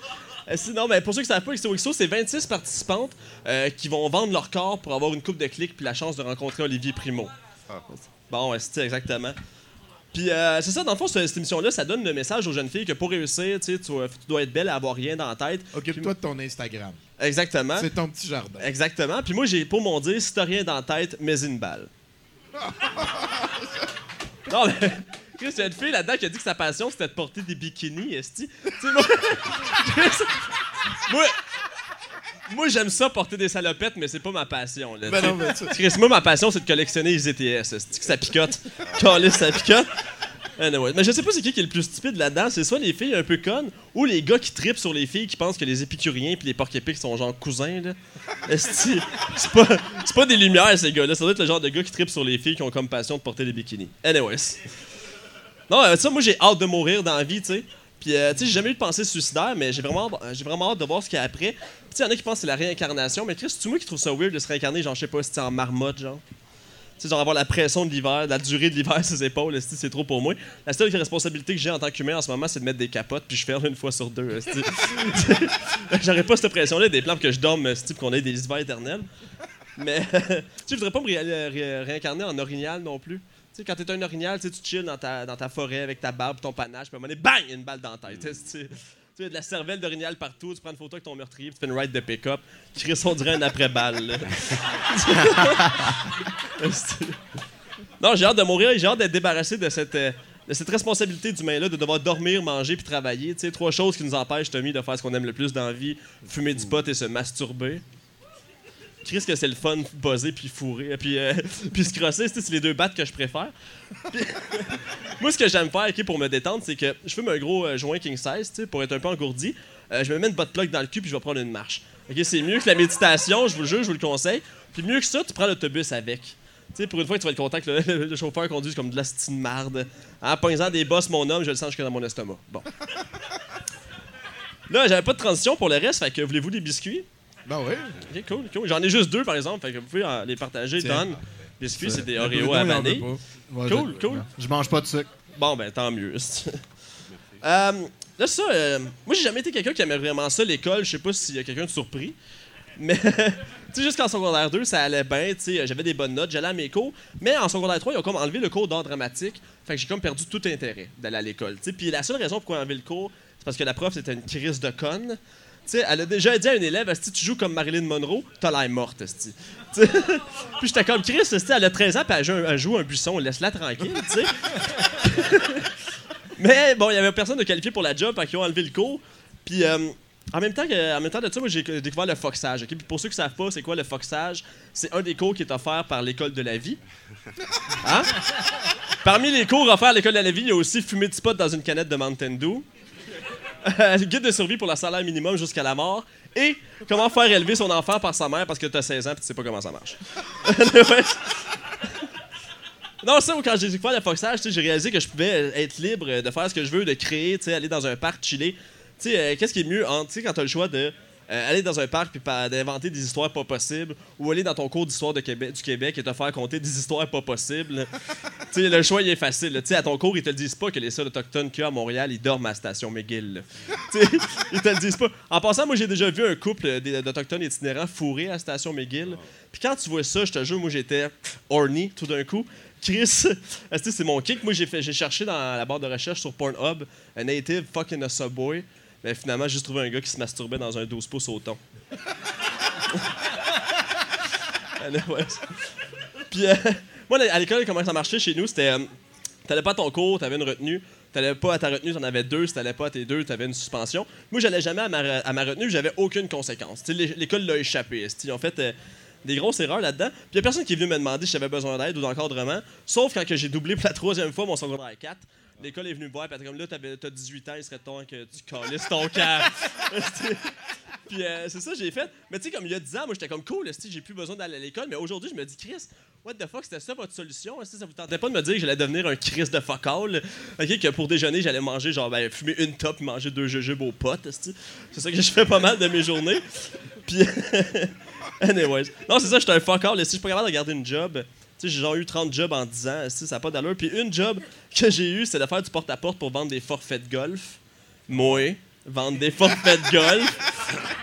Esti, non, mais pour ceux qui ne savent pas, XOXO, c'est 26 participantes euh, qui vont vendre leur corps pour avoir une coupe de clics puis la chance de rencontrer Olivier Primo. Bon, esti, exactement. Puis euh, c'est ça, dans le fond, ce- cette émission-là, ça donne le message aux jeunes filles que pour réussir, tu sais, tu dois- être belle et avoir rien dans la tête. Occupe-toi de ton Instagram. Exactement. C'est ton petit jardin. Exactement. Puis moi, j'ai pour mon dire, si t'as rien dans la tête, mets une balle. non, mais. Chris, il y a une fille là-dedans qui a dit que sa passion, c'était de porter des bikinis, esti. Tu sais, moi. Moi. Moi, j'aime ça porter des salopettes, mais c'est pas ma passion. Là, Ben non, mais tu- Chris, moi, ma passion, c'est de collectionner les ETS. que ça picote? Calisse, ça picote. Anyway. Mais je sais pas c'est qui qui est le plus stupide là-dedans. C'est soit les filles un peu connes ou les gars qui tripent sur les filles qui pensent que les épicuriens puis les porc-épics sont genre cousins. Là. C'est pas, pas des lumières, ces gars-là. Ça doit être le genre de gars qui tripent sur les filles qui ont comme passion de porter des bikinis. Anyways. Non, euh, ça, moi, j'ai hâte de mourir dans la vie, tu sais. Puis, euh, tu sais, j'ai jamais eu de pensée suicidaire, mais j'ai vraiment, euh, j'ai vraiment hâte de voir ce qu'il y a après. Tu sais, il y en a qui pensent que c'est la réincarnation, mais Chris, c'est moi qui trouve ça weird de se réincarner, genre, je sais pas, si c'est en marmotte, genre? Tu sais, genre avoir la pression de l'hiver, la durée de l'hiver sur ses épaules, c'est trop pour moi? La seule responsabilité que j'ai en tant qu'humain en ce moment, c'est de mettre des capotes, puis je ferme une fois sur deux. J'aurais pas cette pression-là, des plans que je dorme, esti, pour qu'on ait des hivers éternels. Mais, tu sais, je voudrais pas me ré- ré- réincarner en orignal non plus. Tu sais, quand t'es un orignal, tu sais, tu chill dans ta, dans ta forêt avec ta barbe, ton panache, puis à un moment donné, bang, une balle dans la tête. esti. Tu sais, de la cervelle d'orignal partout, tu prends une photo avec ton meurtrier, puis tu fais une ride de pick-up. Chris, on dirait un après-balle. Non, j'ai hâte de mourir et j'ai hâte d'être débarrassé de cette, euh, de cette responsabilité d'humain-là, de devoir dormir, manger puis travailler. Tu sais, trois choses qui nous empêchent, Tommy, de faire ce qu'on aime le plus dans la vie fumer du pot et se masturber. Chris que c'est le fun buzzer puis fourrer puis euh, puis se crosser, c'est les deux battes que je préfère. Moi ce que j'aime faire ok, pour me détendre, c'est que je fume un gros euh, joint king size, pour être un peu engourdi. Euh, je me mets une botte plug dans le cul puis je vais prendre une marche. OK, c'est mieux que la méditation, je vous le jure, je vous le conseille. Puis mieux que ça, tu prends l'autobus avec. Pour une fois tu vas être content que le, chauffeur conduise comme de la stine marde. En pognant des bosses, mon homme, je le sens jusque dans mon estomac. Bon. Là, j'avais pas de transition pour le reste, fait que voulez-vous des biscuits? Ben oui. Ok, cool, cool. J'en ai juste deux, par exemple, fait que vous pouvez euh, les partager, Tiens. Don. Biscuits, c'est des Le Bruno, à il en veut vanille. pas. Ouais, Cool, je- cool. Je mange pas de sucre. Bon, ben, tant mieux. euh, là, ça, euh, moi, j'ai jamais été quelqu'un qui aimait vraiment ça, l'école. Je sais pas s'il y a quelqu'un de surpris. Mais, tu sais, jusqu'en secondaire 2, ça allait bien. Tu sais, j'avais des bonnes notes, j'allais à mes cours. Mais en secondaire 3, ils ont comme enlevé le cours d'art dramatique. Fait que j'ai comme perdu tout intérêt d'aller à l'école. Tu sais, puis la seule raison pourquoi ils ont enlevé le cours, c'est parce que la prof, c'était une crise de conne. Sais, elle a déjà dit à un élève, si tu joues comme Marilyn Monroe, t'as l'air morte, Puis j'étais comme Chris, elle a 13 ans, puis elle joue, un- buisson, laisse-la tranquille, tu sais. Mais bon, il y avait personne de qualifié pour la job, qu'ils ont enlevé le cours. Puis euh, en même temps que, en même temps de ça, j'ai découvert le foxage. Puis pour ceux qui savent pas, c'est quoi le foxage? C'est un des cours qui est offert par l'école de la vie. Hein? Parmi les cours offerts à l'école de la vie, il y a aussi fumer du pot dans une canette de Mountain Dew. Euh, guide de survie pour le salaire minimum jusqu'à la mort. Et comment faire élever son enfant par sa mère parce que tu as 16 ans et tu sais pas comment ça marche. Non, ça, quand j'ai découvert le foxage, j'ai réalisé que je pouvais être libre de faire ce que je veux, de créer, aller dans un parc, chiller. Tu sais, euh, qu'est-ce qui est mieux, sais, quand tu as le choix de euh, aller dans un parc puis d'inventer des histoires pas possibles ou aller dans ton cours d'histoire Québec, du Québec et te faire compter des histoires pas possibles. tu sais, le choix, il est facile. Tu sais, à ton cours, ils te le disent pas que les seuls autochtones qu'il y a à Montréal, ils dorment à la station McGill. là. Tu sais, ils te le disent pas. En passant, moi, j'ai déjà vu un couple euh, d'autochtones itinérants fourrés à la station McGill. Puis quand tu vois ça, je te jure, moi, j'étais horny tout d'un coup. Chris, est-ce que c'est mon kick? Moi, j'ai fait, j'ai cherché dans la barre de recherche sur Pornhub, a native fucking a subway. Mais finalement, j'ai juste trouvé un gars qui se masturbait dans un 12 pouces au thon. Puis, euh, moi, à l'école, comment ça marchait chez nous, c'était. euh, T'allais pas à ton cours, t'avais une retenue. T'allais pas à ta retenue, t'en avais deux. Si t'allais pas à tes deux, t'avais une suspension. Moi, j'allais jamais à ma, re- à ma retenue, j'avais aucune conséquence. L'école l'a échappé. Ils ont fait euh, des grosses erreurs là-dedans. Puis y a personne qui est venu me demander si j'avais besoin d'aide ou d'encadrement. Sauf quand j'ai doublé pour la troisième fois mon secondaire 4. L'école est venue me voir, puis comme là, t'as 18 ans, il serait temps que tu calisses ton camp. Puis euh, c'est ça j'ai fait. Mais tu sais, comme il y a 10 ans, moi j'étais comme cool, j'ai plus besoin d'aller à l'école. Mais aujourd'hui, je me dis, Chris, what the fuck, c'était ça votre solution? Esti, ça vous tentait pas de me dire que j'allais devenir un Chris de fuck all? Que pour déjeuner, j'allais manger, genre, ben, fumer une top, manger deux jujubes aux potes. C'est ça que je fais pas mal de mes journées. Puis, anyways. Non, c'est ça, j'étais un fuck all. Si je suis pas capable de garder une job, j'ai genre eu 30 jobs en 10 ans, ça n'a pas d'allure. Puis une job que j'ai eu, c'est de faire du porte-à-porte pour vendre des forfaits de golf. Moi, vendre des forfaits de golf.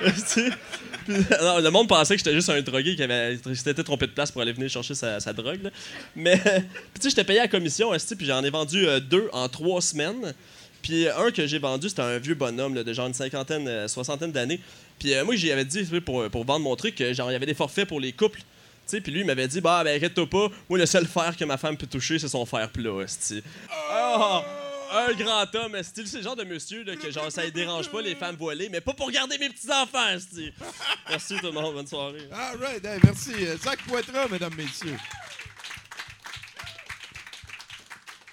Le monde pensait que j'étais juste un drogué qui avait s'était trompé de place pour aller venir chercher sa, drogue. là. Mais, tu sais, j'étais payé à commission, puis j'en ai vendu euh, deux en trois semaines. Puis euh, un que j'ai vendu, c'était un vieux bonhomme de genre une cinquantaine, euh, soixantaine d'années. Puis moi, j'y avais dit pour, pour vendre mon truc, genre, il y avait des forfaits pour les couples. Tu sais, puis lui, il m'avait dit, bah, ben, inquiète-toi pas, moi, le seul fer que ma femme peut toucher, c'est son fer plat, esti. Ah! un grand homme, esti. C'est le genre de monsieur, là, que genre, ça ne dérange pas les femmes voilées, mais pas pour garder mes petits-enfants, esti. Merci tout le monde, bonne soirée. All right, hey, merci. Euh, Zach Poitras, mesdames, messieurs.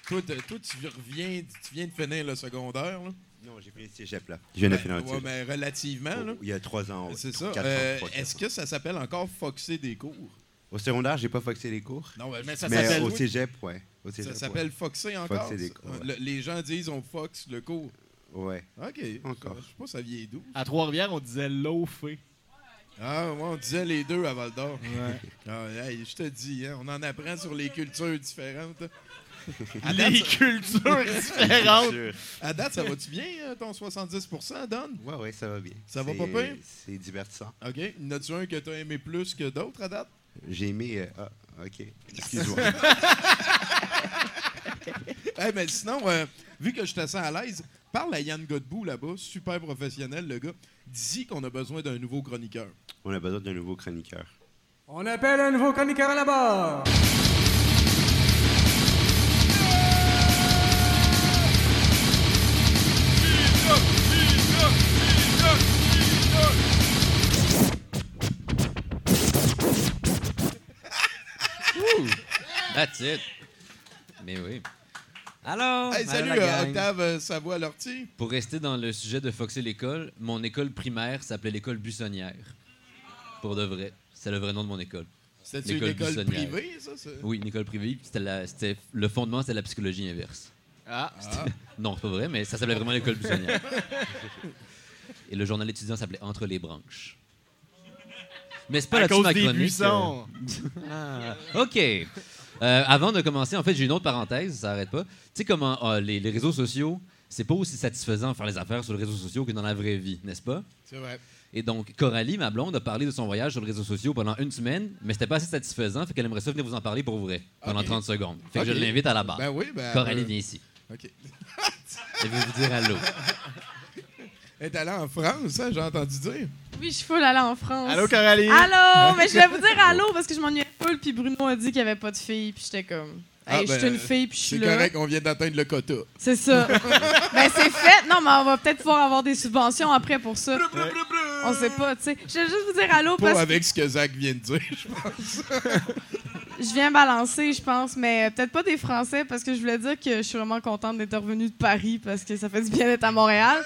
Toi, toi, tu reviens, tu viens de finir le secondaire, là? Non, j'ai fini le cégep, là. Je viens de finir le Ouais, mais relativement, là. Il y a trois ans. C'est ça. Euh, Est-ce ans. que ça s'appelle encore foxer des cours? Au secondaire, j'ai pas foxé les cours. Non, mais, ça mais s'appelle- au cégep, ouais. Au cégep, ça ouais. s'appelle foxer encore? Foxer des ça? cours, ouais. Le- les gens disent on fox le cours. Ouais. OK. Encore. Je sais pas, ça vient d'où? À Trois-Rivières, on disait loafé. Ah, ouais, on disait les deux à Val d'Or. Ah, hey, je te dis, hein, on en apprend sur les cultures différentes. À date, Les ça- cultures différentes. à date, ça va-tu bien, hein, ton 70% Don? Ouais, ouais, ça va bien. Ça va pas pire? C'est divertissant. OK. Y en a-tu un que t'as aimé plus que d'autres à date? J'ai aimé. euh, ah, ok. Excuse-moi. Eh mais sinon, euh, vu que je te sens à l'aise, parle à Yann Godbout là-bas, super professionnel, le gars. Dis qu'on a besoin d'un nouveau chroniqueur. On a besoin d'un nouveau chroniqueur. On appelle un nouveau chroniqueur à la barre. That's it. Mais oui. Alors, Hey, salut, la euh, gang. Octave euh, Savoie-Lortie. Pour rester dans le sujet de Foxer l'école, mon école primaire s'appelait l'école buissonnière. Pour de vrai. C'est le vrai nom de mon école. C'était une école buissonnière. privée, ça? c'est- Oui, une école privée. la- c'était- le fondement, c'était la psychologie inverse. Ah. Ah. Non, c'est pas vrai, mais ça s'appelait vraiment l'école buissonnière. Et le journal étudiant s'appelait Entre les branches. Mais c'est pas À là-dessus cause ma des buissons. euh. Ah, OK. Euh, avant de commencer, en fait, j'ai une autre parenthèse, ça arrête pas. Tu sais comment euh, les, les réseaux sociaux, c'est pas aussi satisfaisant de faire les affaires sur les réseaux sociaux que dans la vraie vie, n'est-ce pas? C'est vrai. Et donc, Coralie, ma blonde, a parlé de son voyage sur les réseaux sociaux pendant une semaine, mais c'était pas assez satisfaisant, fait qu'elle aimerait ça venir vous en parler pour vrai, pendant Ok. 30 secondes. Fait que je l'invite à la barre. Ben oui, ben. Coralie, euh, viens ici. OK. Elle veut vous dire allô. Elle est allée en France, hein, j'ai entendu dire. Oui, je suis full allée en France. Allô, Coralie? Allô! Mais je voulais vous dire allô parce que je m'ennuyais full, puis Bruno a dit qu'il n'y avait pas de fille, puis j'étais comme. Ah, Hey, je suis ben, une fille, puis je suis C'est là. correct, on vient d'atteindre le quota. C'est ça. ben, c'est fait. Non, mais on va peut-être pouvoir avoir des subventions après pour ça. On sait pas, tu sais. Je vais juste vous dire allô Pas parce avec ce que Zach vient de dire, je pense. je viens balancer, je pense, mais peut-être pas des Français parce que je voulais dire que je suis vraiment contente d'être revenue de Paris parce que ça fait du bien d'être à Montréal.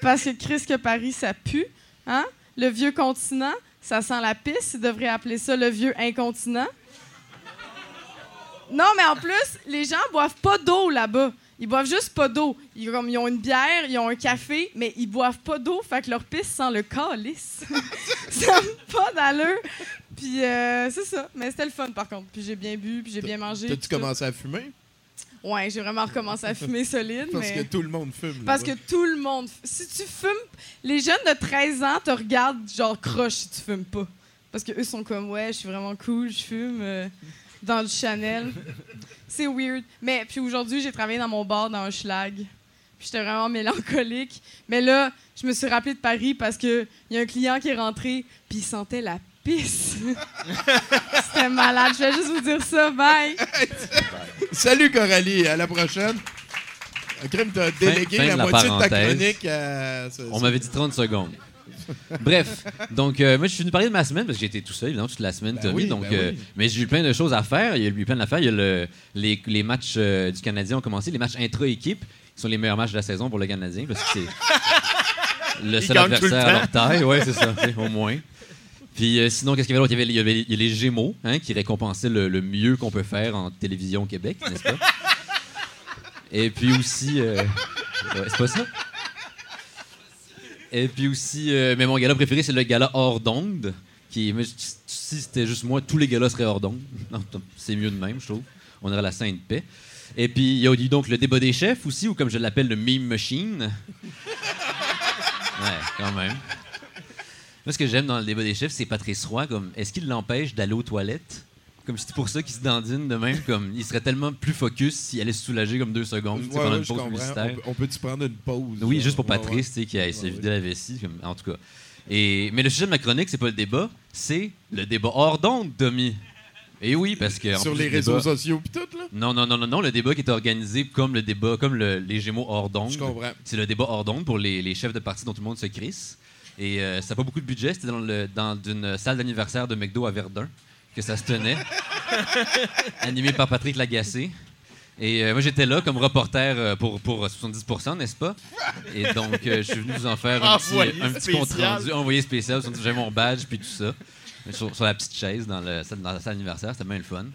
Parce que Chris, que Paris, ça pue. Hein? Le vieux continent, ça sent la pisse. Ils devraient appeler ça le vieux incontinent. Non, mais en plus, les gens boivent pas d'eau là-bas. Ils boivent juste pas d'eau. Ils, comme, ils ont une bière, ils ont un café, mais ils boivent pas d'eau, fait que leur pisse sent le calice. ça n'a pas d'allure. Puis euh, c'est ça. Mais c'était le fun, par contre. Puis j'ai bien bu, puis j'ai bien mangé. T'as-tu commencé à fumer? Ouais, j'ai vraiment recommencé à fumer solide. Parce mais... que tout le monde fume. Parce que tout le monde. Si tu fumes, les jeunes de 13 ans te regardent genre croche si tu fumes pas. Parce que eux sont comme ouais, je suis vraiment cool, je fume euh, dans du Chanel. C'est weird. Mais puis aujourd'hui, j'ai travaillé dans mon bar dans un schlag. Puis j'étais vraiment mélancolique. Mais là, je me suis rappelé de Paris parce que il y a un client qui est rentré puis il sentait la pisse. C'était malade. Je vais juste vous dire ça. Bye. Salut Coralie, à la prochaine. Un crime, t'as délégué fin la, la moitié de ta chronique à. ça- On m'avait dit 30 secondes. Bref, donc euh, moi je suis venu parler de ma semaine parce que j'ai été tout seul évidemment toute la semaine, Ben Tommy. oui, donc, ben euh, oui. mais j'ai eu plein de choses à faire. Il y a eu plein d'affaires. Il y a le, les, les matchs euh, du Canadien ont commencé, les matchs intra-équipe qui sont les meilleurs matchs de la saison pour le Canadien parce que c'est le seul le adversaire à leur taille. Ouais, c'est ça, au moins. Puis euh, sinon, qu'est-ce qu'il y avait d'autre? Il y avait, les Gémeaux hein, qui récompensaient le, mieux qu'on peut faire en télévision au Québec, n'est-ce pas? Et puis aussi. euh, ouais, c'est pas ça? Et puis aussi, euh, mais mon gala préféré, c'est le gala hors d'onde. Qui, si c'était juste moi, tous les galas seraient hors d'onde. C'est mieux de même, je trouve. On aurait la sainte paix. Et puis, il y a eu donc le débat des chefs aussi, ou comme je l'appelle, le meme machine. Ouais, quand même. Moi, ce que j'aime dans le débat des chefs, c'est Patrice Roy. Comme, est-ce qu'il l'empêche d'aller aux toilettes? Comme si c'était pour ça qu'il se dandine de même. Comme, il serait tellement plus focus s'il allait se soulager comme deux secondes Ouais, pendant ouais, une pause publicitaire. On peut- On peut-tu prendre une pause? Oui, juste pour Patrice, ouais. qui a se vider la vessie, comme- en tout cas. Et, mais le sujet de ma chronique, c'est pas le débat, c'est le débat hors d'onde, Tommy. Et oui, parce que. Sur plus les réseaux débat- sociaux pis tout, là? Non, non, non, non, non, le débat qui est organisé comme le débat, comme le- les Gémeaux hors d'onde. Je comprends. C'est le débat hors d'onde pour les, les chefs de parti dont tout le monde se crisse. Et euh, ça n'a pas beaucoup de budget, c'était dans, le, dans une salle d'anniversaire de McDo à Verdun que ça se tenait. animé par Patrick Lagacé. Et euh, moi, j'étais là comme reporter euh, pour, pour 70%, n'est-ce pas? Et donc, euh, je suis venu vous en faire un petit, un petit compte rendu, envoyé spécial. J'ai mon badge, puis tout ça. Sur, sur la petite chaise dans, le, dans la salle d'anniversaire, c'était bien le fun.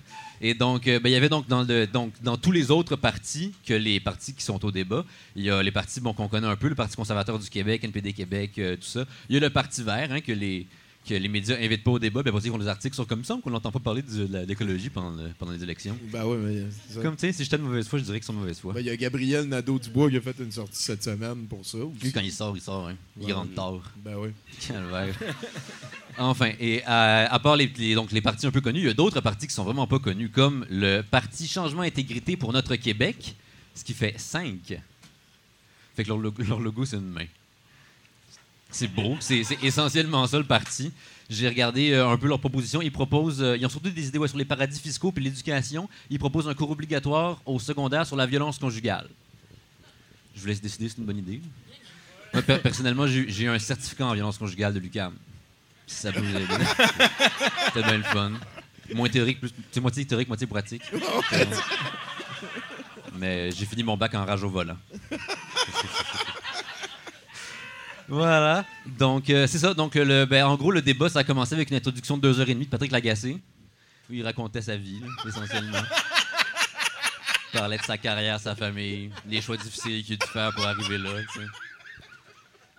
Et donc, euh, ben, il y avait donc dans, tous les autres partis que les partis qui sont au débat, il y a les partis qu'on connaît un peu, le Parti conservateur du Québec, NPD Québec, euh, tout ça. Il y a le Parti vert hein, que les que les médias invitent pas au débat, ça, ils font des articles sur comme ça, qu'on n'entend pas parler de, l'écologie pendant, le- pendant les élections. Ben oui, mais c'est ça. Comme, tu sais, si j'étais de mauvaise foi, je dirais qu'ils sont de mauvaise foi. Ben, Il y a Gabriel Nadeau-Dubois qui a fait une sortie cette semaine pour ça. Lui, quand il sort, il sort, hein. Il Ouais, rentre tard. Ben oui. Calvaire. enfin, et à, à part les, les- donc, les partis un peu connus, il y a d'autres partis qui sont vraiment pas connus, comme le Parti Changement Intégrité pour notre Québec, ce qui fait 5. Fait que leur logo, c'est une main. C'est beau. C'est essentiellement ça, le parti. J'ai regardé euh, un peu leurs propositions. Ils proposent, euh, ils ont surtout des idées ouais, sur les paradis fiscaux puis l'éducation. Ils proposent un cours obligatoire au secondaire sur la violence conjugale. Je vous laisse décider, c'est une bonne idée. Moi, per- personnellement, j'ai un certificat en violence conjugale de l'UQAM. Si ça peut vous aider. C'était bien le fun. Moins théorique, plus. C'est moitié théorique, moitié pratique. Mais j'ai fini mon bac en rage au volant. voilà. Donc, euh, c'est ça. Donc, euh, le, ben, en gros, le débat, ça a commencé avec une introduction de deux heures et demie de Patrick Lagacé, où il racontait sa vie, essentiellement. Il parlait de sa carrière, sa famille, les choix difficiles qu'il a dû faire pour arriver là.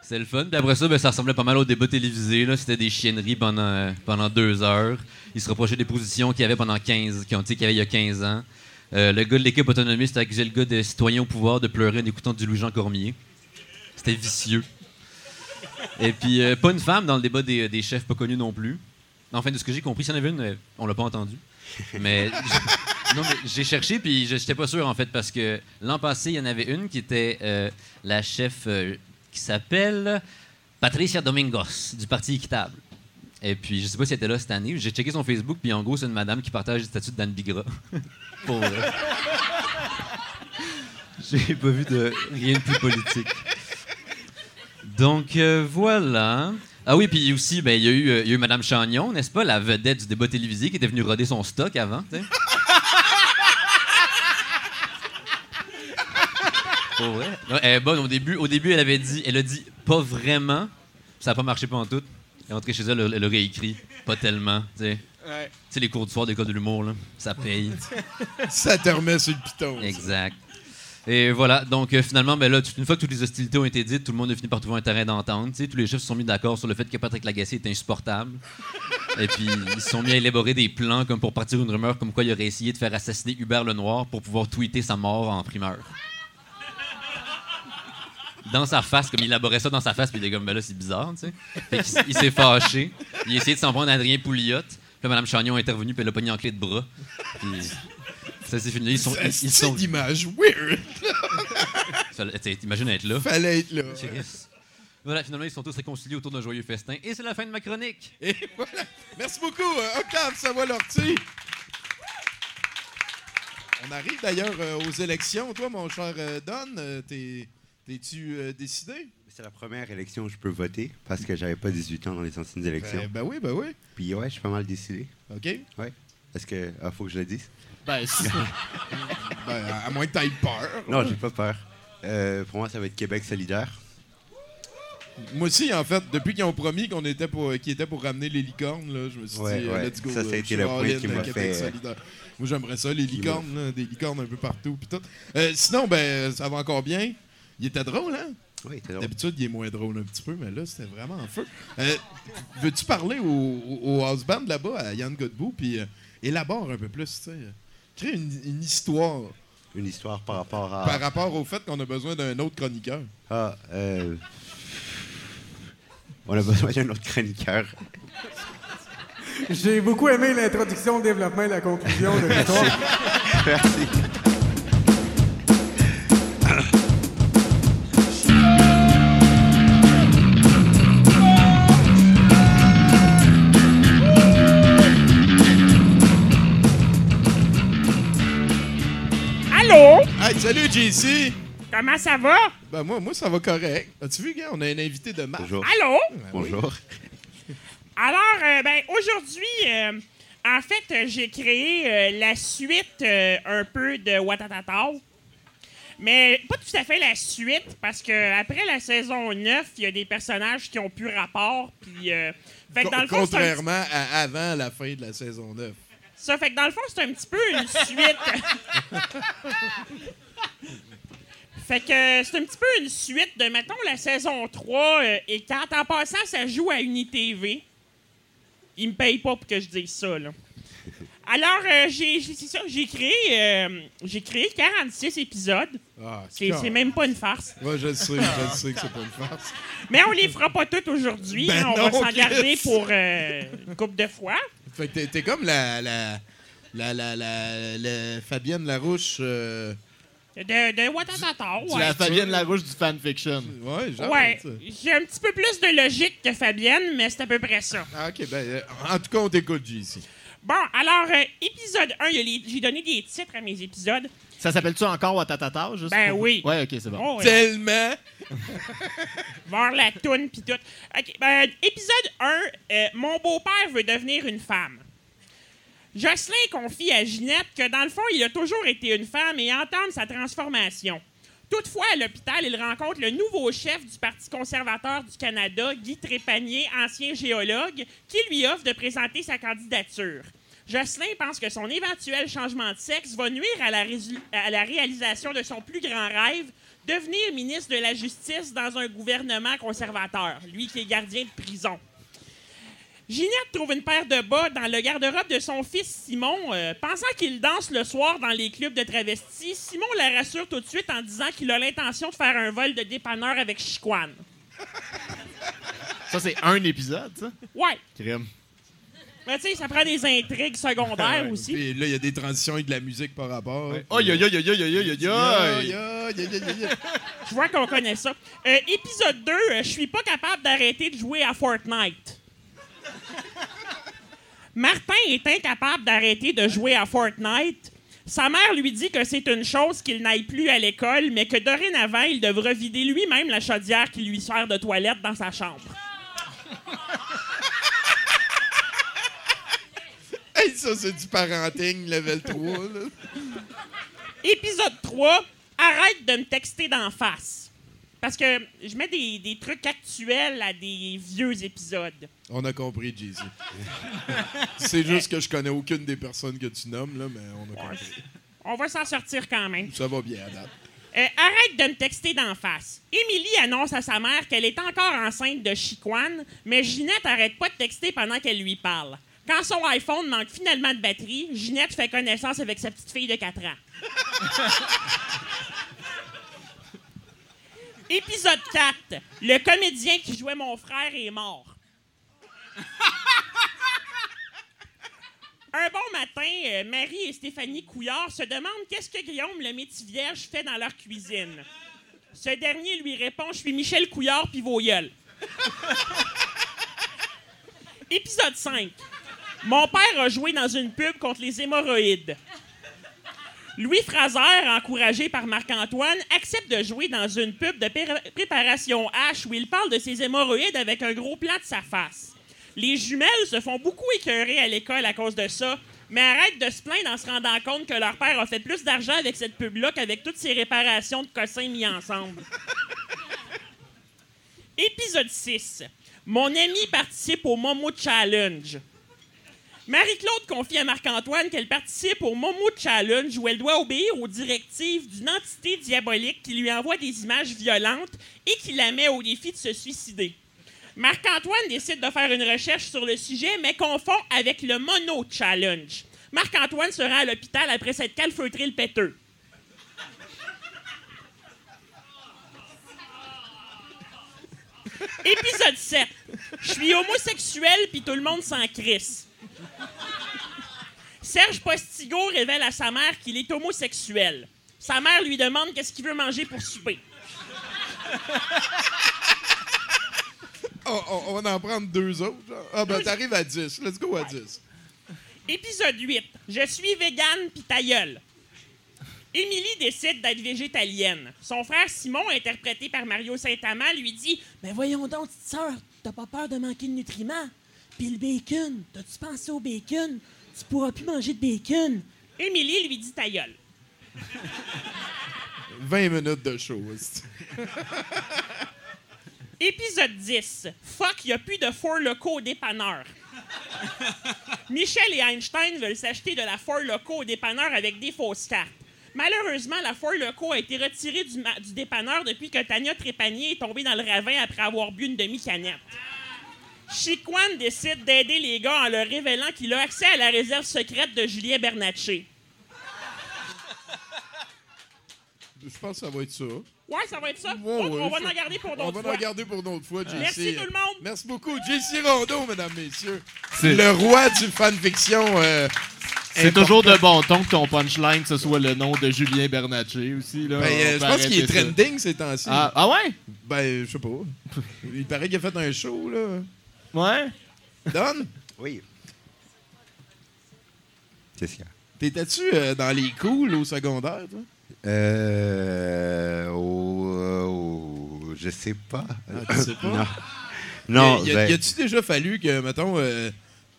C'était le fun. Puis après ça, ben, ça ressemblait pas mal au débat télévisé. C'était des chienneries pendant, pendant deux heures. Il se reprochait des positions qu'il y avait pendant 15, qui ont dit qu'il y avait il y a 15 ans. Euh, le gars de l'équipe autonomiste a accusé le gars de citoyen au pouvoir de pleurer en écoutant du Louis-Jean Cormier. C'était vicieux. Et puis, euh, pas une femme dans le débat des, des chefs pas connus non plus. Enfin, de ce que j'ai compris, s'il y en avait une, euh, on l'a pas entendu. Mais j'ai- cherché, puis je n'étais pas sûr, en fait, parce que l'an passé, il y en avait une qui était euh, la chef euh, qui s'appelle Patricia Domingos, du Parti équitable. Et puis, je sais pas si elle était là cette année. J'ai checké son Facebook, puis en gros, c'est une madame qui partage le statut d'Anne Bigra. Pour. J'ai pas vu de rien de plus politique. Donc, euh, voilà. Ah oui, puis aussi, ben, il y, a eu, euh, il y a eu Madame Chagnon, n'est-ce pas, la vedette du débat télévisé qui était venue roder son stock avant, tu sais. Vrai. Non, elle est bonne au début. Au début, elle avait dit, elle a dit pas vraiment. Ça n'a pas marché pendant tout. Elle est rentrée chez elle, elle, elle a réécrit pas tellement, tu sais. Ouais. Tu sais, les cours du soir d'école de l'humour, là, ça paye. Ça te remet sur le piton. Exact. Et voilà, donc euh, finalement, ben là, une fois que toutes les hostilités ont été dites, tout le monde a fini par trouver un terrain d'entente. Tous les chefs se sont mis d'accord sur le fait que Patrick Lagacé est insupportable. Et puis, ils se sont mis à élaborer des plans comme pour partir une rumeur comme quoi il aurait essayé de faire assassiner Hubert Lenoir pour pouvoir tweeter sa mort en primeur. Dans sa face, comme il élaborait ça dans sa face, puis il était comme, ben là, c'est bizarre, tu sais. S- il s'est fâché. Il a essayé de s'en prendre à Adrien Pouliot. Puis Mme Chagnon est intervenue, puis elle l'a pogné en clé de bras. Puis ça s'est fini. Ils sont. Ils, ils C'est sont d'image weird. T'imagines être là. Fallait être là. Chris. Voilà, finalement, ils sont tous réconciliés autour d'un joyeux festin. Et c'est la fin de ma chronique. Et voilà. Merci beaucoup, euh, Octave Savoie-Lortie. On arrive d'ailleurs euh, aux élections. Toi, mon cher euh, Don, t'es- t'es-tu euh, décidé? C'est la première élection où je peux voter parce que j'avais pas 18 ans dans les anciennes élections. Ben, ben oui, ben oui. Puis ouais, je suis pas mal décidé. OK. Est-ce que ah, faut que je le dise? Ben, Ben, à moins que t'aies peur. Non, j'ai pas peur. Euh, pour moi, ça va être Québec solidaire. Moi aussi, en fait, depuis qu'ils ont promis qu'on était pour, qu'ils étaient pour ramener les licornes, là, je me suis Ouais, dit, euh, ouais. let's go. Ça, ça a été le point qui m'a Québec fait, euh, solidaire. Moi, j'aimerais ça, les licornes, là, des licornes un peu partout, puis tout. Euh, sinon, ben, ça va encore bien. Il était drôle, hein? Oui. D'habitude, il est moins drôle un petit peu, mais là, c'était vraiment en feu. Euh, Veux-tu parler au, au, au house band là-bas, à Yann Godbout, puis euh, élabore un peu plus, tu sais? Euh, Crée une, une histoire Une histoire par rapport à. par rapport au fait qu'on a besoin d'un autre chroniqueur. Ah, euh... On a besoin d'un autre chroniqueur. J'ai beaucoup aimé l'introduction, le développement et la conclusion de l'histoire. Merci. Allô? Hey, salut, JC! Comment ça va? Ben, moi, moi, ça va correct. As-tu vu, gars? On a un invité de marque. Bonjour. Allô? Ben oui. Bonjour. Alors, euh, ben, aujourd'hui, euh, en fait, j'ai créé euh, la suite euh, un peu de Watatata. Mais pas tout à fait la suite, parce que après la saison 9, il y a des personnages qui ont plus rapport. Puis, euh, fait que dans le fond, Contrairement à avant la fin de la saison 9. Ça fait que dans le fond, c'est un petit peu une suite. fait que c'est un petit peu une suite de, mettons, la saison 3. euh, et quand en passant, ça joue à Unitv. Ils me payent pas pour que je dise ça, là. Alors, euh, j'ai c'est ça, j'ai créé, euh, j'ai créé 46 épisodes. Ah, C'est c'est même pas une farce. Ouais, je le sais, je le sais que c'est pas une farce. Mais on les fera pas toutes aujourd'hui. Ben hein, on non, va s'en garder pour une couple de fois. Fait que t'es- comme la. la la, la, la, la Fabienne Larouche. euh, De, de Watatata, ouais. la Fabienne Larouche du fanfiction. ouais, genre. Ouais, j'ai un petit peu plus de logique que Fabienne, mais c'est à peu près ça. Ah, ok, ben, euh, en tout cas, on t'écoute, JC. Bon, alors, euh, épisode 1, il y a les- j'ai donné des titres à mes épisodes. Ça s'appelle-tu encore Watatata? Juste Ben pour- oui. Ouais, ok, c'est bon. Oh, ouais. Tellement. voir la toune pis tout. OK, ben, épisode 1, euh, mon beau-père veut devenir une femme. Jocelyn confie à Ginette que dans le fond, il a toujours été une femme et entame sa transformation. Toutefois, à l'hôpital, il rencontre le nouveau chef du Parti conservateur du Canada, Guy Trépanier, ancien géologue, qui lui offre de présenter sa candidature. Jocelyn pense que son éventuel changement de sexe va nuire à la, résu- à la réalisation de son plus grand rêve, devenir ministre de la Justice dans un gouvernement conservateur, lui qui est gardien de prison. Ginette trouve une paire de bas dans le garde-robe de son fils Simon. euh, pensant qu'il danse le soir dans les clubs de travestis, Simon la rassure tout de suite en disant qu'il a l'intention de faire un vol de dépanneur avec Chiquan. Ça, c'est un épisode, ça? Ouais, Crime. Mais tu sais, ça prend des intrigues secondaires aussi. Là, il y a des transitions avec de la musique par rapport. Aïe, aïe, aïe, aïe, aïe, aïe, aïe, aïe. Aïe, aïe, aïe, aïe, aïe. Je vois qu'on connaît ça. Euh, épisode 2, euh, je suis pas capable d'arrêter de jouer à Fortnite. Martin est incapable d'arrêter de jouer à Fortnite. Sa mère lui dit que c'est une chose qu'il n'aille plus à l'école, mais que dorénavant, il devra vider lui-même la chaudière qui lui sert de toilette dans sa chambre. Hey, ça, c'est du parenting level 3. là. Épisode 3, arrête de me texter d'en face. Parce que je mets des, des trucs actuels à des vieux épisodes. On a compris, Jeezy. c'est juste que je connais aucune des personnes que tu nommes, là, mais on a compris. On va s'en sortir quand même. Ça va bien à date. Euh, arrête de me texter d'en face. Émilie annonce à sa mère qu'elle est encore enceinte de Chiquan, mais Ginette arrête pas de texter pendant qu'elle lui parle. Quand son iPhone manque finalement de batterie, Ginette fait connaissance avec sa petite fille de 4 ans. Épisode 4. Le comédien qui jouait mon frère est mort. Un bon matin, euh, Marie et Stéphanie Couillard se demandent qu'est-ce que Guillaume le métier-vierge fait dans leur cuisine. Ce dernier lui répond Je suis Michel Couillard puis vos. Épisode 5. Mon père a joué dans une pub contre les hémorroïdes. Louis Fraser, encouragé par Marc-Antoine, accepte de jouer dans une pub de préparation H où il parle de ses hémorroïdes avec un gros plan de sa face. Les jumelles se font beaucoup écœurer à l'école à cause de ça, mais arrêtent de se plaindre en se rendant compte que leur père a fait plus d'argent avec cette pub-là qu'avec toutes ces réparations de cossins mis ensemble. Épisode 6. Mon ami participe au Momo Challenge. Marie-Claude confie à Marc-Antoine qu'elle participe au Momo Challenge où elle doit obéir aux directives d'une entité diabolique qui lui envoie des images violentes et qui la met au défi de se suicider. Marc-Antoine décide de faire une recherche sur le sujet, mais confond avec le Mono Challenge. Marc-Antoine se rend à l'hôpital après s'être calfeutré le péteux. Épisode 7. Je suis homosexuel puis tout le monde s'en crisse. Serge Postigo révèle à sa mère qu'il est homosexuel. Sa mère lui demande qu'est-ce qu'il veut manger pour souper. On, on- on va en prendre deux autres. genre. Ah, ben, t'arrives à 10. Let's go à 10. Épisode 8. Je suis végane pis ta gueule. Émilie décide d'être végétalienne. Son frère Simon, interprété par Mario Saint-Amand, lui dit Mais voyons donc, petite sœur, t'as pas peur de manquer de nutriments? Puis le bacon, t'as-tu pensé au bacon? Tu pourras plus manger de bacon. Émilie lui dit ta gueule. 20 minutes de show. c'est- Épisode 10. Fuck, y a plus de Four Loco au dépanneur. Michel et Einstein veulent s'acheter de la Four Loco au dépanneur avec des fausses cartes. Malheureusement, la Four Loco a été retirée du, ma- du dépanneur depuis que Tania Trépanier est tombée dans le ravin après avoir bu une demi-canette. Chiquan décide d'aider les gars en leur révélant qu'il a accès à la réserve secrète de Julien Bernatchez. Je pense que ça va être ça. Ouais, ça va être ça. Ouais, on, ouais, on va ça- en garder pour On d'autres va fois. en garder pour une autre fois, JC. Merci tout le monde. Merci beaucoup. JC Rondeau, mesdames, messieurs. C'est- Le roi du fanfiction. euh, C'est toujours de bon ton que ton punchline, ce soit le nom de Julien Bernatchez aussi. Là. Ben, euh, On je pense qu'il est trending ces temps-ci. Ah, ah ouais? Ben, je sais pas. Il paraît qu'il a fait un show, là. Ouais? Don, Oui. Qu'est-ce qu'il y a? t'étais-tu euh, dans les cools au secondaire, toi? Euh. au- euh, je sais pas. Ah, tu sais pas? non. Non, y a, ben, y a-tu déjà fallu que, mettons, euh,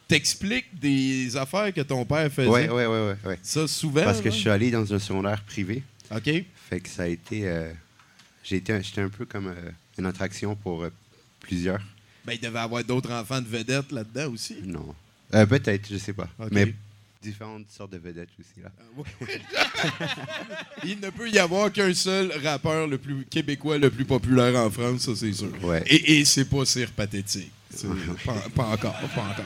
t'expliques des affaires que ton père faisait? Ouais, ouais, ouais, ouais. Ça, souvent. Parce que là? je suis allé dans un secondaire privé. OK. Fait que ça a été. euh, j'ai été, j'étais un peu comme euh, une attraction pour euh, plusieurs. Ben, il devait avoir d'autres enfants de vedettes là-dedans aussi. Non. Euh, Peut-être, je sais pas. Mais différentes sortes de vedettes aussi. Là. Il ne peut y avoir qu'un seul rappeur le plus québécois le plus populaire en France, ça c'est sûr. Ouais. Et, et c'est pas Cire Pathétique. Pas, pas encore, pas encore.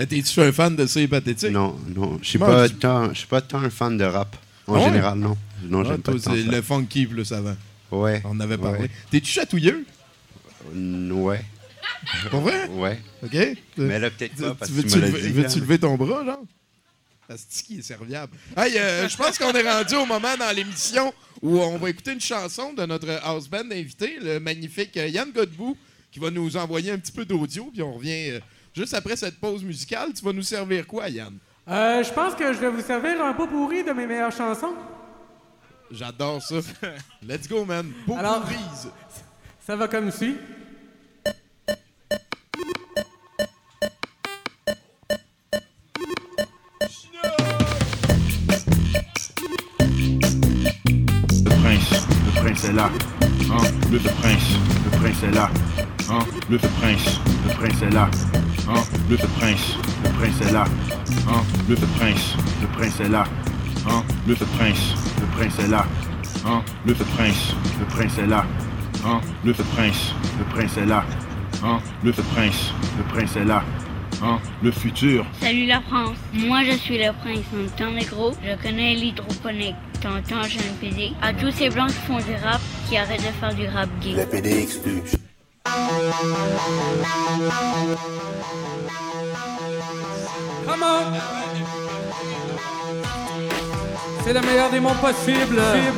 Euh, T'es-tu un fan de Cire Pathétique? Non, non. Je suis pas tant, je suis pas tant un fan de rap. En Ah ouais? général, non. Non, Ah, pas tant le funky plus avant. Ouais. On en avait parlé. Ouais. T'es-tu chatouilleux? Ouais. Pour vrai? Ouais. OK. Mais là, peut-être pas, parce tu que tu me l'as lever, dit, veux-tu hein. lever ton bras, genre? C'est qui est serviable. Hey, euh, je pense qu'on est rendu au moment dans l'émission où on va écouter une chanson de notre house band invité, le magnifique euh, Yann Godbout, qui va nous envoyer un petit peu d'audio, puis on revient euh, juste après cette pause musicale. Tu vas nous servir quoi, Yann? Euh, je pense que je vais vous servir un pot pourri de mes meilleures chansons. J'adore ça. Let's go, man. Alors- brise. Ça va comme suit. Est là. Hein, le prince, le prince est là. Hein, le prince, le prince est là. Hein, le prince, le prince est là. Hein, le prince, le prince est là. Hein, le prince, le prince est là. Hein, le prince, le prince est là. Hein, le prince, le prince est là. Hein, le prince, le prince est là. Hein, le futur, Salut la France, moi je suis le prince Monténégro, je connais l'hydroponique, t'entends j'ai un PD. À tous ces blancs qui font du rap, qui arrêtent de faire du rap gay. Le PD exclut. Come on! C'est le meilleur des mondes possibles. J'ai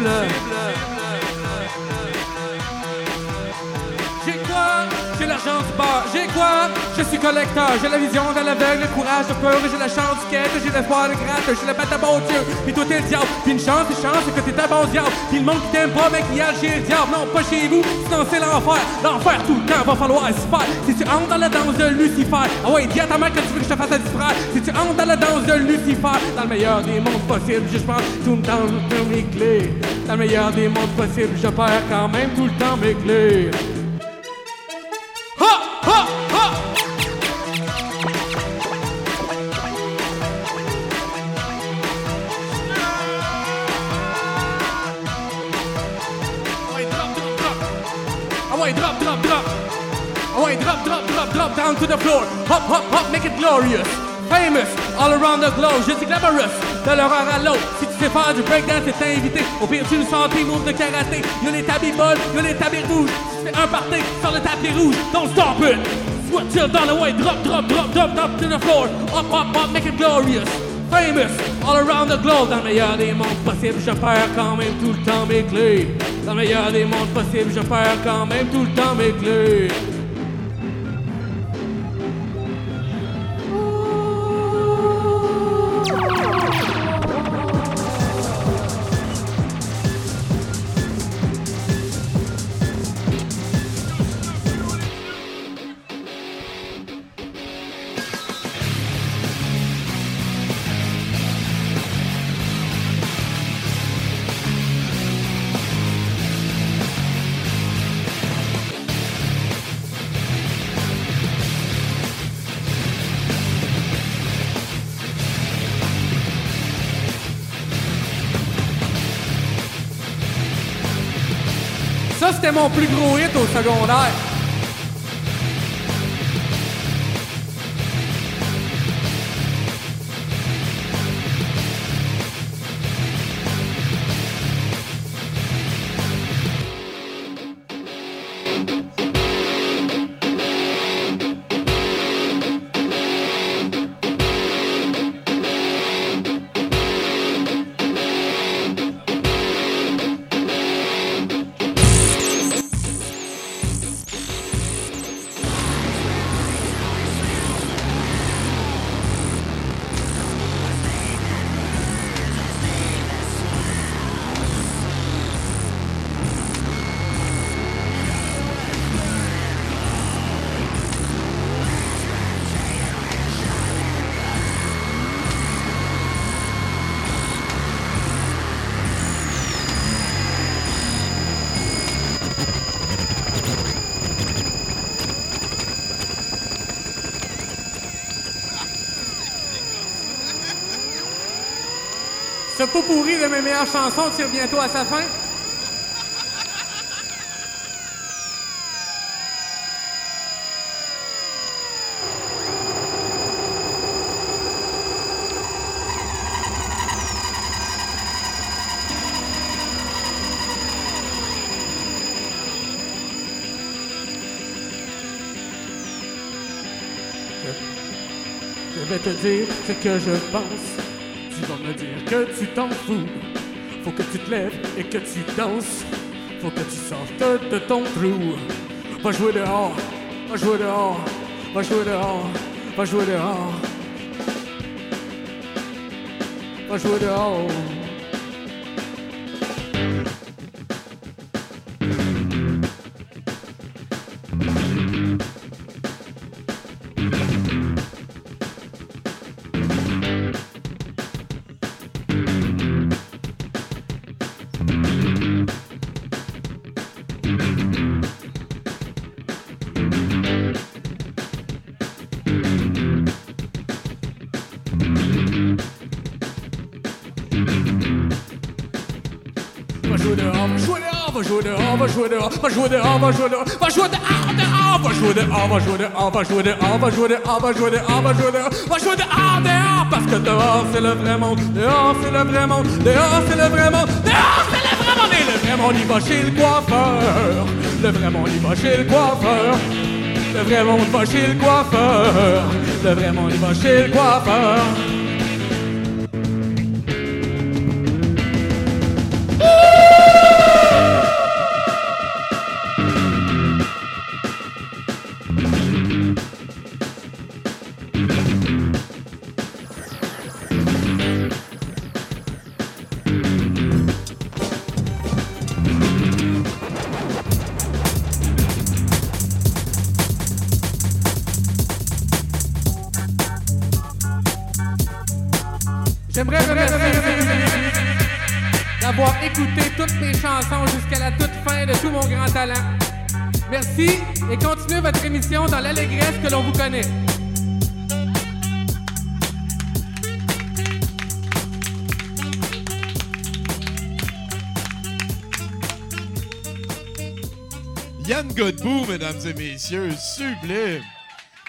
J'ai quoi? Je suis collecteur. J'ai la vision de l'aveugle, le courage de peur. J'ai la chance du quête. J'ai l'espoir de gratte. J'ai le bête à bon Dieu. Puis toi t'es le diable. Puis une chance, une chance, c'est que t'es un bon diable. Puis le monde qui t'aime pas, a chez le diable. Non, pas chez vous. Sinon c'est l'enfer. L'enfer tout le temps. Va falloir s'y faire. Si tu entres dans la danse de Lucifer. Ah ouais, dis à ta mère que tu veux que je te fasse à distraire. Si tu entres dans la danse de Lucifer. Dans le meilleur des mondes possibles. Je pense tout le temps, mes clés. Dans le meilleur des mondes possibles. Je perds quand même tout le temps mes clés. To the floor. Hop, hop, hop, make it glorious. Famous, all around the globe. Je suis glamorous, de l'horreur à l'autre. Si tu sais faire du breakdance, t'es invité. Au pire, tu nous santé, move de karaté. Y'a les tapis bols, y'a les tapis rouges. Tu fais un party sur le tapis rouge, don't stop it. Sweat chill down the way, drop, drop, drop, drop, drop to the floor. Up, up, up, make it glorious. Famous, all around the globe. Dans le meilleur des mondes possibles, je perds quand même tout le temps mes clés. Dans le meilleur des mondes possibles, je perds quand même tout le temps mes clés. Plus gros hit au secondaire. Pot pourri de mes meilleures chansons tire bientôt à sa fin. Je vais te dire ce que je pense. Me dire que tu t'en fous. Faut que tu te lèves et que tu danses. Faut que tu sortes de ton trou. Va jouer dehors, va jouer dehors, va jouer dehors, va jouer dehors. Va jouer dehors. Jouer dehors, va jouer dehors, va jouer dehors, va jouer dehors, va jouer dehors, va jouer dehors, va jouer dehors, va jouer dehors, va jouer dehors, va jouer dehors, va jouer dehors, jouer dehors, jouer dehors, jouer dehors, dehors, parce que dehors c'est le vrai monde, dehors c'est le vrai monde, dehors c'est le vrai monde, dehors c'est le vrai monde, et le vrai monde il va chez le coiffeur, le vrai monde il va chez le coiffeur. Le vrai monde va chez le coiffeur. Le vrai monde va chez le coiffeur. Dans l'allégresse que l'on vous connaît. Yann Godbout, mesdames et messieurs, sublime.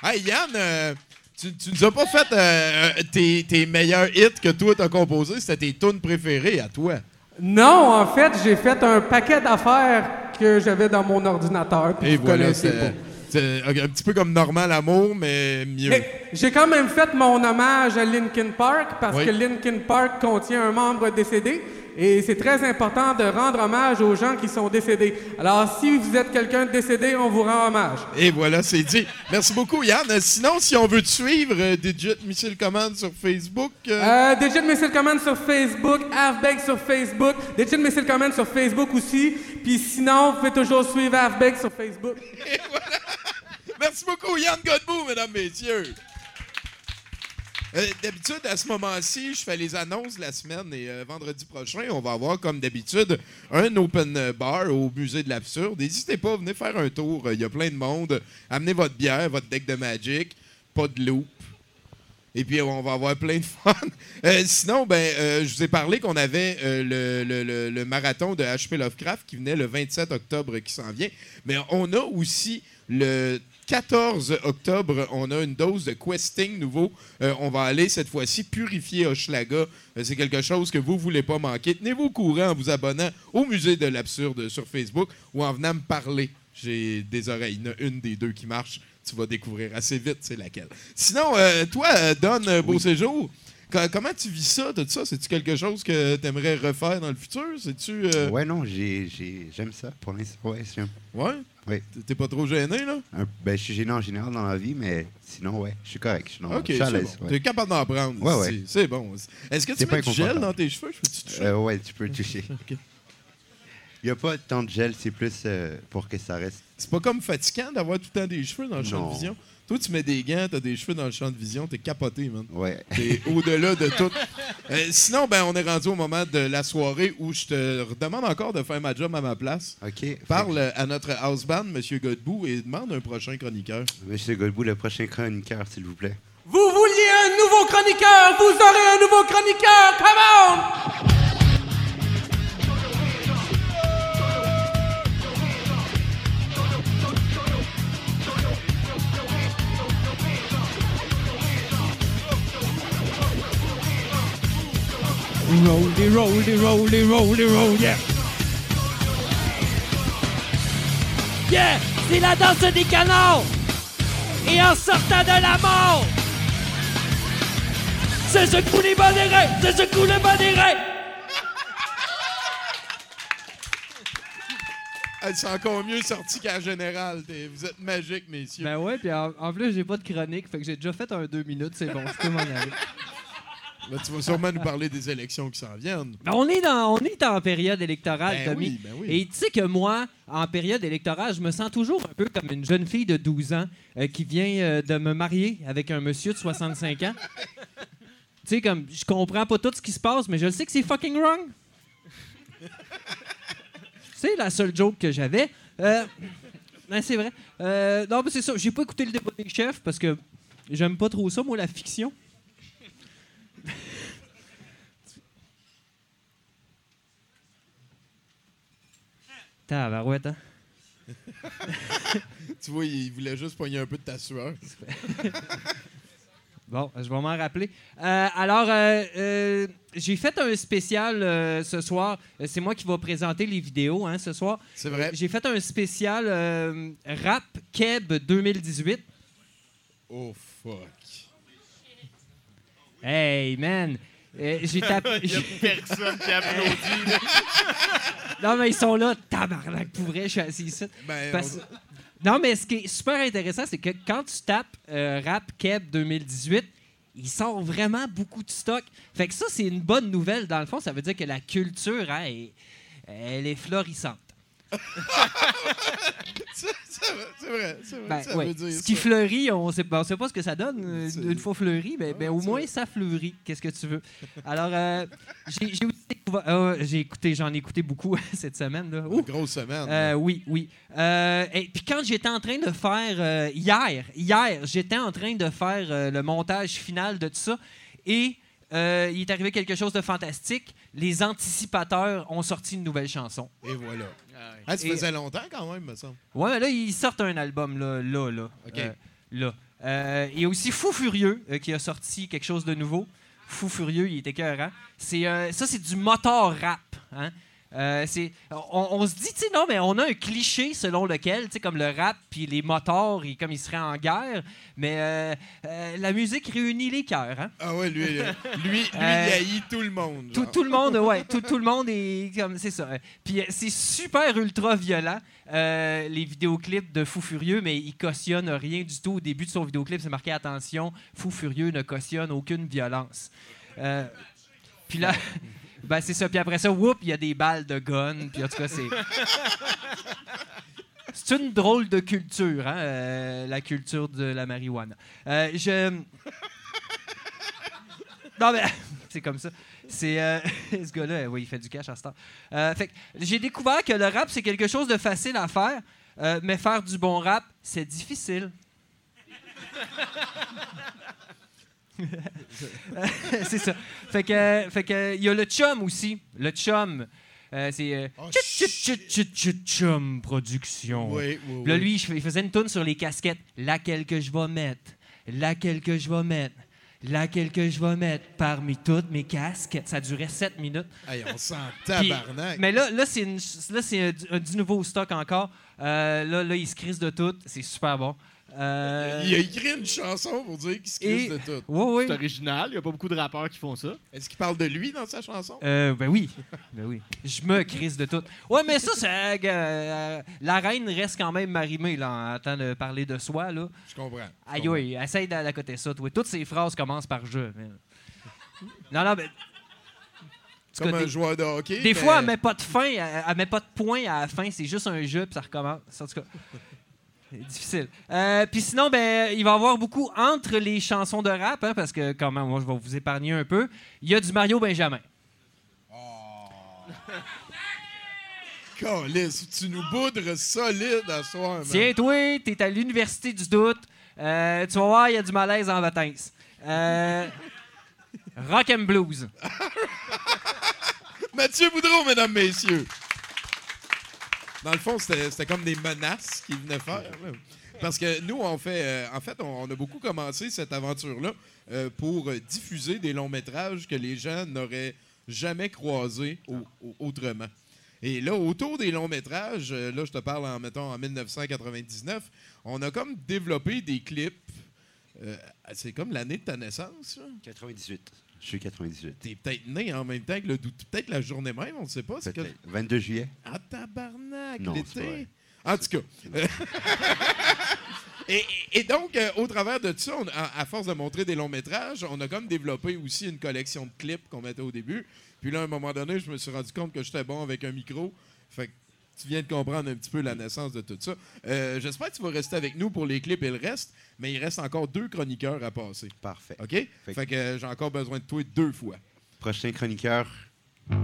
Hey Yann, euh, tu, tu nous as pas fait euh, tes, tes meilleurs hits que toi t'as composés, c'était tes tunes préférées à toi. Non, en fait, j'ai fait un paquet d'affaires que j'avais dans mon ordinateur. puis Et vous voilà, connaissez c'est pas. C'est un petit peu comme Normal Amour, mais mieux. Mais j'ai quand même fait mon hommage à Linkin Park parce Oui. que Linkin Park contient un membre décédé et c'est très important de rendre hommage aux gens qui sont décédés. Alors, si vous êtes quelqu'un de décédé, on vous rend hommage. Et voilà, c'est dit. Merci beaucoup, Yann. Sinon, si on veut te suivre, euh, Digit Missile Command sur Facebook. euh, Euh, Digit Missile Command sur Facebook, Halfbag sur Facebook, Digit Missile Command sur Facebook aussi. Puis sinon, vous pouvez toujours suivre Halfbag sur Facebook. Merci beaucoup, Yann Godbout, mesdames, messieurs. Euh, d'habitude, à ce moment-ci, je fais les annonces de la semaine et euh, vendredi prochain, on va avoir, comme d'habitude, un open bar au Musée de l'Absurde. N'hésitez pas, venez faire un tour. Il y a plein de monde. Amenez votre bière, votre deck de Magic, pas de loop. Et puis, on va avoir plein de fun. Euh, sinon, ben, je vous ai parlé qu'on avait le, le- le- le marathon de HP Lovecraft qui venait le 27 octobre qui s'en vient. Mais on a aussi le 14 octobre, on a une dose de questing nouveau. Euh, on va aller cette fois-ci purifier Hochelaga. Euh, C'est quelque chose que vous ne voulez pas manquer. Tenez-vous au courant en vous abonnant au Musée de l'Absurde sur Facebook ou en venant me parler. J'ai des oreilles. Il y en a une des deux qui marche. Tu vas découvrir assez vite c'est laquelle. Sinon, euh, toi, Don Beau Séjour, co- comment tu vis ça, tout ça? C'est-tu quelque chose que tu aimerais refaire dans le futur? C'est-tu. Ouais, non, j'ai- j'ai- j'aime ça pour l'instant. Ouais, j'aime. Ouais? Oui. T'es pas trop gêné, là? Un- ben, je suis gêné en général dans la vie, mais sinon, ouais, je suis correct. Je suis, dans- Ok, je suis à c'est l'aise. bon. ouais. T'es capable d'en prendre. Ouais, ouais. C'est bon. Est-ce que tu mets du gel dans tes cheveux? Je peux-tu toucher? Euh, ouais, tu peux toucher. Il n'y a pas tant de gel, c'est plus euh, pour que ça reste. C'est pas comme fatigant d'avoir tout le temps des cheveux dans le champ Non. de vision. Toi, tu mets des gants, t'as des cheveux dans le champ de vision, t'es capoté, man. Ouais. T'es au-delà de tout. Euh, sinon, ben, on est rendu au moment de la soirée où je te demande encore de faire ma job à ma place. OK. Parle à notre house band, M. Godbout, et demande un prochain chroniqueur. Monsieur Godbout, le prochain chroniqueur, s'il vous plaît. Vous vouliez un nouveau chroniqueur, vous aurez un nouveau chroniqueur, come on! Yeah! Yeah! C'est la danse des canards! Et en sortant de la mort! C'est ce coup les! C'est ce coup les! Ah, C'est encore mieux sorti qu'en général. Vous êtes magiques, messieurs. Ben ouais, puis en, en plus, j'ai pas de chronique, fait que j'ai déjà fait un deux minutes, c'est bon, je peux m'en aller. Là, tu vas sûrement nous parler des élections qui s'en viennent. Ben, on, est dans, on est en période électorale, Ben Tommy. oui, ben oui. Et tu sais que moi, en période électorale, je me sens toujours un peu comme une jeune fille de 12 ans euh, qui vient euh, de me marier avec un monsieur de 65 ans. tu sais, comme, je comprends pas tout ce qui se passe, mais je le sais que c'est fucking wrong. c'est la seule joke que j'avais. Euh, ben, c'est vrai. Non, mais c'est ça. J'ai pas écouté le débat des chefs parce que j'aime pas trop ça, moi, la fiction. Tabarouette, hein? tu vois, il voulait juste pogner un peu de ta sueur. Bon, je vais m'en rappeler. Euh, alors, euh, euh, j'ai fait un spécial ce soir. C'est moi qui vais présenter les vidéos hein, ce soir. C'est vrai. J'ai fait un spécial Rap Keb 2018. Oh, fuck. Hey, man! Euh, j'ai tapé. Il y a personne qui applaudit. là. non, mais ils sont là. Tabarnak, pour vrai, je suis assis ici. Ben, Parce- on- Non, mais ce qui est super intéressant, c'est que quand tu tapes euh, Rap Keb 2018, il sort vraiment beaucoup de stock. Fait que ça, c'est une bonne nouvelle. Dans le fond, ça veut dire que la culture, hein, est- elle est florissante. C'est vrai, c'est vrai. Ben, ça ouais. veut dire Ce qui ça. fleurit, on sait, on sait pas ce que ça donne euh, une fois fleuri, mais ben, au moins vrai. ça fleurit. Qu'est-ce que tu veux? Alors, euh, j'ai j'ai aussi découvert- ah, j'ai écouté, j'en ai écouté beaucoup cette semaine. Là. Une grosse semaine. Euh, oui, oui. Et puis quand j'étais en train de faire hier, hier, j'étais en train de faire le montage final de tout ça et il est arrivé quelque chose de fantastique. Les anticipateurs ont sorti une nouvelle chanson. Et voilà. Ah, ça Et- faisait longtemps quand même, me semble. Ouais, mais là, ils sortent un album, là, là, là. OK. Euh, là. Euh, il y a aussi Fou Furieux euh, qui a sorti quelque chose de nouveau. Fou Furieux, il était écœurant. C'est, euh, ça, c'est du motor rap. Hein? Euh, on, on se dit, tu sais, non, mais on a un cliché selon lequel, tu sais, comme le rap puis les motors, ils- comme ils seraient en guerre, mais euh, euh, la musique réunit les cœurs. Hein? Ah ouais, lui, lui, lui il haït tout le monde. Tout, le monde, ouais, tout, tout le monde est comme c'est ça. Puis c'est super ultra violent euh, les vidéoclips de Fou Furieux, mais il cautionne rien du tout. Au début de son vidéoclip, c'est marqué attention, Fou Furieux ne cautionne aucune violence. Euh, puis là, ben c'est ça. Puis après ça, whoop, il y a des balles de gun. Puis en tout cas, c'est c'est une drôle de culture, hein, euh, la culture de la marijuana. Euh, je non, mais c'est comme ça. C'est euh, ce gars-là, oui, il fait du cash à ce temps. Fait j'ai découvert que le rap, c'est quelque chose de facile à faire, mais faire du bon rap, c'est difficile. c'est ça. Fait que, fait que, il y a le chum aussi. Le chum. Euh, c'est euh, Chut, chut, chut, chut, chut, chum production. Oui, oui, Là, lui, il faisait une tourne sur les casquettes. Laquelle que je vais mettre, laquelle que je vais mettre, laquelle que je vais mettre parmi toutes mes casquettes? Ça durait 7 minutes. Hey, on tabarnak. mais là, là c'est une- là, c'est un, du- un du nouveau stock encore. Euh, là, là, il se crise de tout. C'est super bon. Euh, Il a écrit une chanson pour dire qu'il se crisse de tout. Ouais, ouais. C'est original, il n'y a pas beaucoup de rappeurs qui font ça. Est-ce qu'il parle de lui dans sa chanson? Euh, ben oui. Ben oui. Je me crise de tout. Ouais, mais ça, c'est. euh, la reine reste quand même marimée, là, en temps de parler de soi, là. Je comprends. Aïe, oui, essaye d'aller à côté ça, toi. Toutes ces phrases commencent par je. mais- Non, non, mais. Comme des- un joueur de hockey. Des mais- fois, elle met pas de fin, elle, elle met pas de point à la fin, c'est juste un jeu, puis ça recommence. En tout cas, c'est difficile. Euh, puis sinon, ben, il va y avoir beaucoup entre les chansons de rap, hein, parce que quand même, moi, je vais vous épargner un peu. Il y a du Mario Benjamin. Calisse, tu nous boudres solide à soir, man. Tiens, toi, t'es à l'Université du doute. Euh, tu vas voir, il y a du malaise en Vatins. Euh, rock and blues. Mathieu Boudreau, mesdames, messieurs. Dans le fond, c'était comme des menaces qu'il venait faire. Parce que nous, on fait, euh, en fait, on, a beaucoup commencé cette aventure-là euh, pour diffuser des longs métrages que les gens n'auraient jamais croisé au- au- autrement. Et là, autour des longs métrages, euh, là, je te parle en, mettons, en 1999, on a comme développé des clips. c'est comme l'année de ta naissance. 98. Je suis 98. T'es peut-être né en même temps que le doute. Peut-être la journée même, on ne sait pas. c'est que- Peut-être. 22 juillet. Ah, tabarnak, l'été. En tout cas. et, et donc, euh, au travers de ça, on- à, à force de montrer des longs métrages, on a comme développé aussi une collection de clips qu'on mettait au début. Puis là, à un moment donné, je me suis rendu compte que j'étais bon avec un micro. Fait que tu viens de comprendre un petit peu la naissance de tout ça. Euh, J'espère que tu vas rester avec nous pour les clips et le reste, mais il reste encore deux chroniqueurs à passer. Parfait. OK? Fait Fait, que euh, j'ai encore besoin de toi deux fois. Prochain chroniqueur. Ah,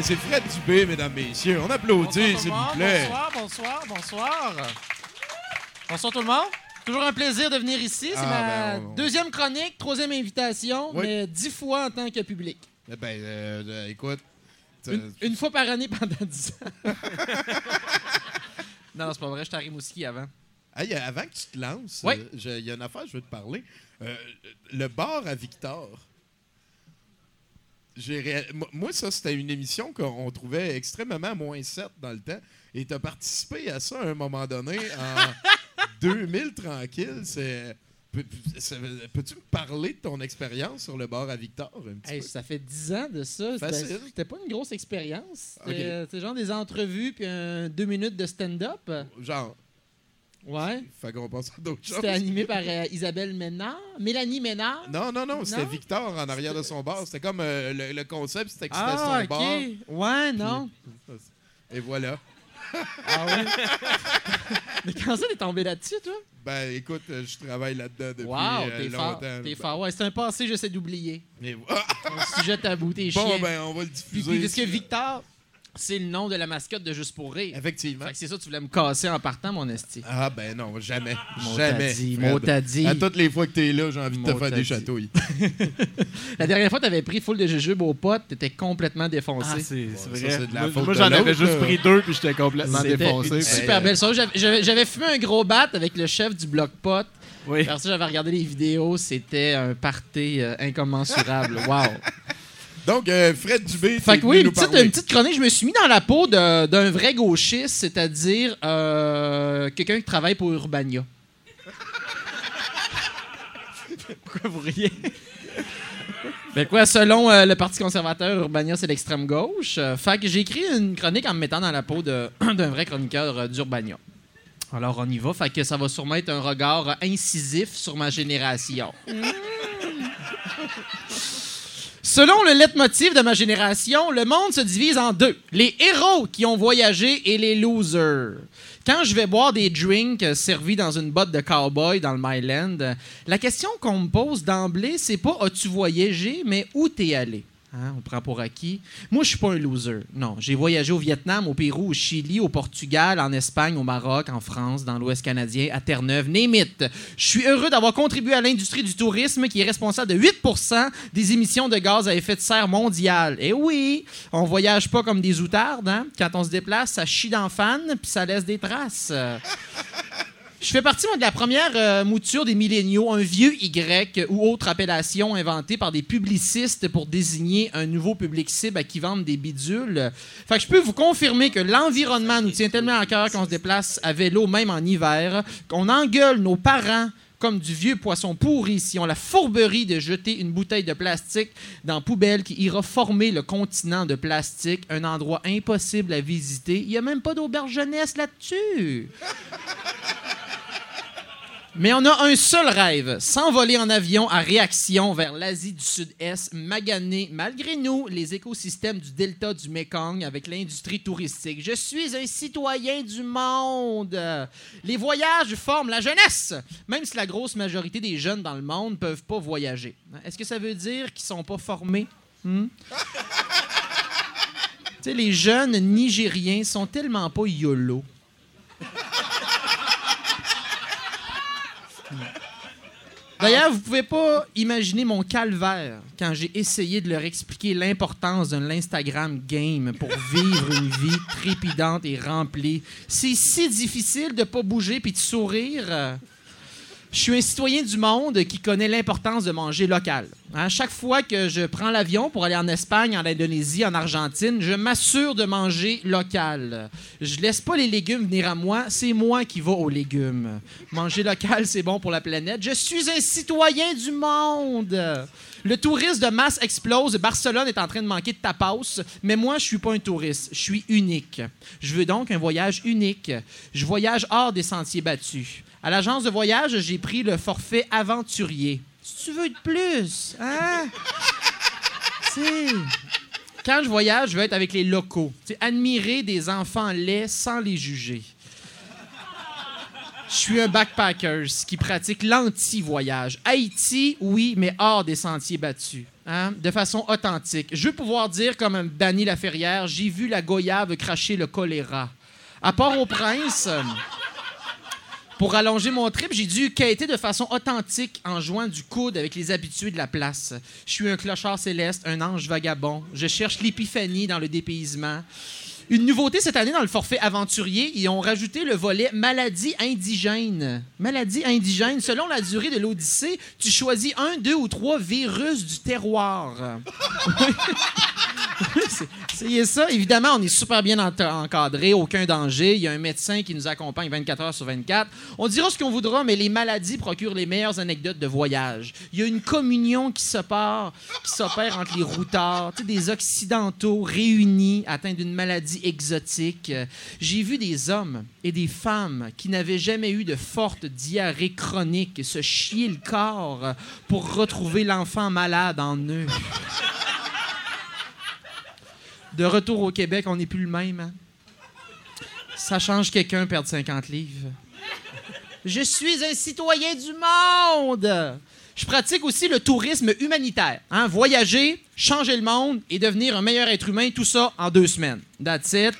C'est Fred Dubé, mesdames, messieurs. On applaudit, s'il vous plaît. Bonsoir, bonsoir, bonsoir. Bonsoir tout le monde. Toujours un plaisir de venir ici. C'est Ah, ma ben, on- deuxième chronique, troisième invitation, Oui. mais dix fois en tant que public. Eh Ben, euh, euh, écoute. Une, une fois par année pendant dix ans. non, non, c'est pas vrai, j'étais à Rimouski avant. Hey, avant que tu te lances, Oui. euh, je- il y a une affaire, je veux te parler. Euh, le bar à Victor. Ré- moi- ça, c'était une émission qu'on trouvait extrêmement moins 7 dans le temps. Et tu as participé à ça à un moment donné en 2000 tranquille. C'est. Peux-tu me parler de ton expérience sur le bar à Victor un petit Hey, peu? ça fait 10 ans de ça. C'était- pas une grosse expérience. C'était genre des entrevues puis un deux minutes de stand-up. Genre. Ouais. Fait qu'on passe à d'autres choses. C'était animé par euh, Isabelle Ménard. Mélanie Ménard? Non, non, non, c'était? Victor en arrière de son bar. C'était comme euh, le, le concept, c'était que c'était Ah, son ok. bar. Ouais, non. Et voilà. Ah ouais? Mais quand ça, t'es tombé là-dessus, toi? Ben, écoute, euh, je travaille là-dedans depuis Wow, t'es longtemps. fort. T'es fort. Ouais, c'est un passé, j'essaie d'oublier. Mais... Un sujet tabou, t'es Bon, chien. ben, on va le diffuser. puis, parce que. Victor, c'est le nom de la mascotte de Juste pour rire. Effectivement. Fait que c'est ça, tu voulais me casser en partant, mon esti. Ah, ben non, jamais. Mot jamais. dit, mot t'a dit. À toutes les fois que t'es là, j'ai envie de te faire des chatouilles. La dernière fois, t'avais pris full de jujubes aux potes, t'étais complètement défoncé. Ah, c'est c'est Ouais, ça, vrai. c'est de la moi, faute moi, de j'en avais juste pris deux, puis j'étais complètement C'était défoncé. une super belle soirée. J'avais- J'avais j'avais fumé un gros bat avec le chef du bloc pot. Oui. Après ça, j'avais regardé les vidéos. C'était un party euh, incommensurable. Wow. Donc, euh, Fred Dubé, Fait que oui, une petite, parler. une petite chronique. Je me suis mis dans la peau de- d'un vrai gauchiste, c'est-à-dire euh, quelqu'un qui travaille pour Urbania. Pourquoi vous riez? Ben quoi, selon euh, le Parti conservateur, Urbania, c'est l'extrême gauche. Euh, fait que j'ai écrit une chronique en me mettant dans la peau de- d'un vrai chroniqueur euh, d'Urbania. Alors, on y va. Fait que ça va sûrement être un regard incisif sur ma génération. Selon le leitmotiv de ma génération, le monde se divise en deux. Les héros qui ont voyagé et les losers. Quand je vais boire des drinks servis dans une botte de cowboy dans le Myland, la question qu'on me pose d'emblée, c'est pas as-tu voyagé, mais où t'es allé? Hein, on prend pour acquis. Moi, je suis pas un loser. Non, j'ai voyagé au Vietnam, au Pérou, au Chili, au Portugal, en Espagne, au Maroc, en France, dans l'Ouest canadien, à Terre-Neuve, name it. Je suis heureux d'avoir contribué à l'industrie du tourisme qui est responsable de 8% des émissions de gaz à effet de serre mondiales. Et oui, on voyage pas comme des outardes. Hein? Quand on se déplace, ça chie dans fan puis ça laisse des traces. Je fais partie de la première euh, mouture des milléniaux, un vieux Y ou autre appellation inventée par des publicistes pour désigner un nouveau public cible à qui vendent des bidules. Fait que je peux vous confirmer que l'environnement nous tient tellement à cœur qu'on se déplace à vélo même en hiver, qu'on engueule nos parents comme du vieux poisson pourri si on la fourberie de jeter une bouteille de plastique dans poubelle qui ira former le continent de plastique, un endroit impossible à visiter. Il n'y a même pas d'auberge jeunesse là-dessus. Mais on a un seul rêve, s'envoler en avion à réaction vers l'Asie du Sud-Est, maganer, malgré nous, les écosystèmes du delta du Mekong avec l'industrie touristique. Je suis un citoyen du monde. Les voyages forment la jeunesse, même si la grosse majorité des jeunes dans le monde ne peuvent pas voyager. Est-ce que ça veut dire qu'ils sont pas formés? Hmm? les jeunes Nigériens sont tellement pas YOLO. D'ailleurs, vous pouvez pas imaginer mon calvaire quand j'ai essayé de leur expliquer l'importance d'un Instagram game pour vivre une vie trépidante et remplie. C'est si difficile de pas bouger puis de sourire. Je suis un citoyen du monde qui connaît l'importance de manger local. Hein, chaque fois que je prends l'avion pour aller en Espagne, en Indonésie, en Argentine, je m'assure de manger local. Je laisse pas les légumes venir à moi, c'est moi qui vais aux légumes. Manger local, c'est bon pour la planète. Je suis un citoyen du monde. Le tourisme de masse explose. Barcelone est en train de manquer de tapas, mais moi, je suis pas un touriste. Je suis unique. Je veux donc un voyage unique. Je voyage hors des sentiers battus. À l'agence de voyage, j'ai pris le forfait aventurier. Si tu veux de plus, hein? Quand je voyage, je veux être avec les locaux. Tu sais, admirer des enfants laids sans les juger. Je suis un backpacker qui pratique l'anti-voyage. Haïti, oui, mais hors des sentiers battus. hein, De façon authentique. Je veux pouvoir dire, comme un Danny Laferrière, j'ai vu la goyave cracher le choléra. À Port-au-Prince, pour allonger mon trip, j'ai dû quêter de façon authentique en jouant du coude avec les habitués de la place. Je suis un clochard céleste, un ange vagabond. Je cherche l'épiphanie dans le dépaysement. Une nouveauté cette année dans le forfait aventurier, ils ont rajouté le volet maladie indigène. Maladie indigène, selon la durée de l'Odyssée, tu choisis un, deux ou trois virus du terroir. Essayez ça. Évidemment, on est super bien encadré, aucun danger. Il y a un médecin qui nous accompagne 24 heures sur 24. On dira ce qu'on voudra, mais les maladies procurent les meilleures anecdotes de voyage. Il y a une communion qui s'opère, entre les routards, des occidentaux réunis atteints d'une maladie exotique. Euh, J'ai vu des hommes et des femmes qui n'avaient jamais eu de forte diarrhée chronique se chier le corps euh, pour retrouver l'enfant malade en eux. De retour au Québec, on n'est plus le même. hein? Ça change quelqu'un perdre 50 livres. Je suis un citoyen du monde. Je pratique aussi le tourisme humanitaire. hein. Voyager, changer le monde et devenir un meilleur être humain, tout ça en deux semaines. That's it.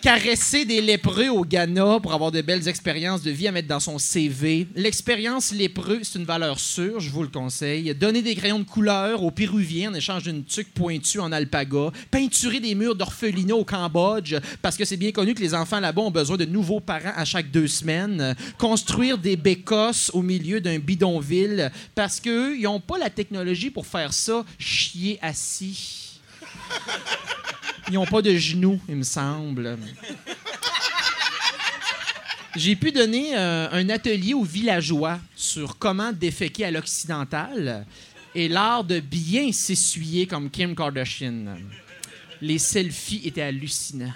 Caresser des lépreux au Ghana pour avoir de belles expériences de vie à mettre dans son CV. L'expérience lépreux, c'est une valeur sûre, je vous le conseille. Donner des crayons de couleur aux Péruviens en échange d'une tuque pointue en alpaga. Peinturer des murs d'orphelinat au Cambodge, parce que c'est bien connu que les enfants là-bas ont besoin de nouveaux parents à chaque deux semaines. Construire des bécosses au milieu d'un bidonville, parce qu'eux, ils n'ont pas la technologie pour faire ça, chier assis. Ils n'ont pas de genoux, il me semble. J'ai pu donner euh, un atelier aux villageois sur comment déféquer à l'occidental et l'art de bien s'essuyer comme Kim Kardashian. Les selfies étaient hallucinants.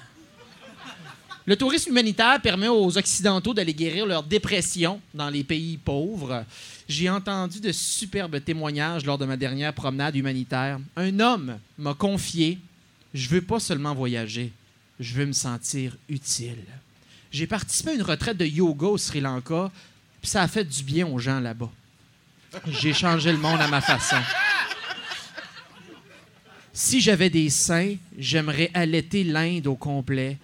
Le tourisme humanitaire permet aux Occidentaux d'aller guérir leur dépression dans les pays pauvres. J'ai entendu de superbes témoignages lors de ma dernière promenade humanitaire. Un homme m'a confié Je veux pas seulement voyager, je veux me sentir utile. J'ai participé à une retraite de yoga au Sri Lanka, puis ça a fait du bien aux gens là-bas. J'ai changé le monde à ma façon. Si j'avais des seins, j'aimerais allaiter l'Inde au complet,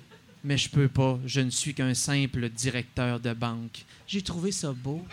mais je peux pas. Je ne suis qu'un simple directeur de banque. J'ai trouvé ça beau.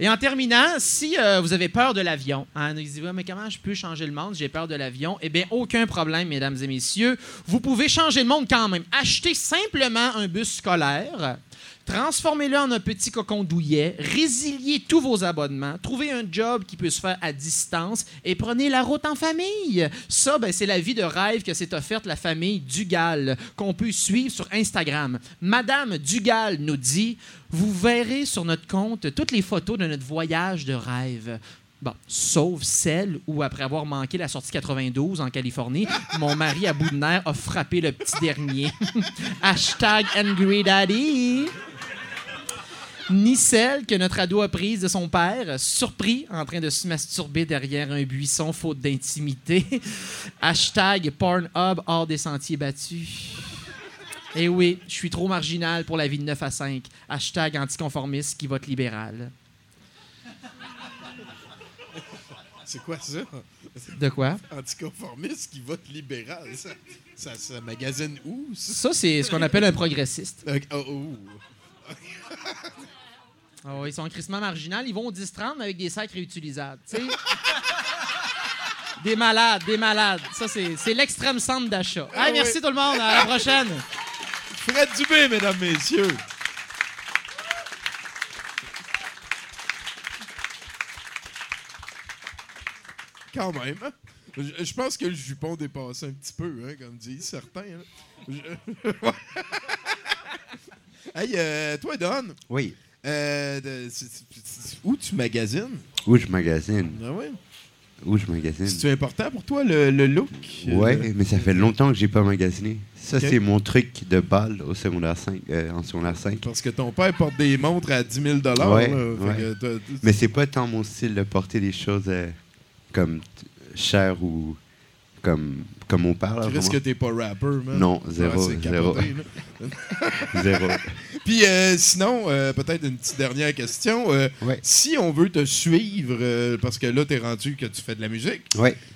Et en terminant, si euh, vous avez peur de l'avion, hein, vous dites, mais comment je peux changer le monde? J'ai peur de l'avion. Eh bien, aucun problème, mesdames et messieurs. Vous pouvez changer le monde quand même. Achetez simplement un bus scolaire. Transformez-le en un petit cocon douillet, résiliez tous vos abonnements, trouvez un job qui peut se faire à distance et prenez la route en famille. Ça, ben, c'est la vie de rêve que s'est offerte la famille Dugal, qu'on peut suivre sur Instagram. Madame Dugal nous dit Vous verrez sur notre compte toutes les photos de notre voyage de rêve. Bon, sauf celle où, après avoir manqué la sortie 92 en Californie, mon mari à bout de nerfs a frappé le petit dernier. Hashtag Angry Daddy ni celle que notre ado a prise de son père, surpris en train de se masturber derrière un buisson faute d'intimité. Hashtag Pornhub hors des sentiers battus. Eh oui, je suis trop marginal pour la vie de 9 à 5. Hashtag anticonformiste qui vote libéral. C'est quoi ça? De quoi? Anticonformiste qui vote libéral. Ça, ça, ça magasine où? ça? Ça, c'est ce qu'on appelle un progressiste. Oh, oh. Ah ouais, ils sont crissement marginal. Ils vont au 10-30 mais avec des sacs réutilisables. tu sais. des malades, des malades. Ça, c'est l'extrême centre d'achat. Ah Hey, merci oui. tout le monde. À la prochaine. Fred Dubé, mesdames, messieurs. Quand même. hein? Je, je pense que le jupon dépasse un petit peu, hein, comme disent certains. hein. Je- hey, euh, toi, Don. Oui. Euh, de- où tu magasines? Où je magasine? Ah ouais? Où je magasine? C'est important pour toi, le, le look? Ouais, Euh, mais ça fait longtemps que j'ai pas magasiné. Ça, Ok. c'est mon truc de balle au secondaire 5, euh, en secondaire 5. Parce que ton père porte des montres à 10 000 Ouais, là. ouais. Fait que t'as- t'as- Mais c'est pas tant mon style de porter des choses euh, comme t- chères ou comme, là, Tu risques que t'es pas rapper, man. Non, zéro, Ouais, c'est zéro. capoté, là. Zéro. Puis euh, sinon, euh, peut-être une petite dernière question. Euh, Si on veut te suivre, parce que là, t'es rendu que tu fais de la musique,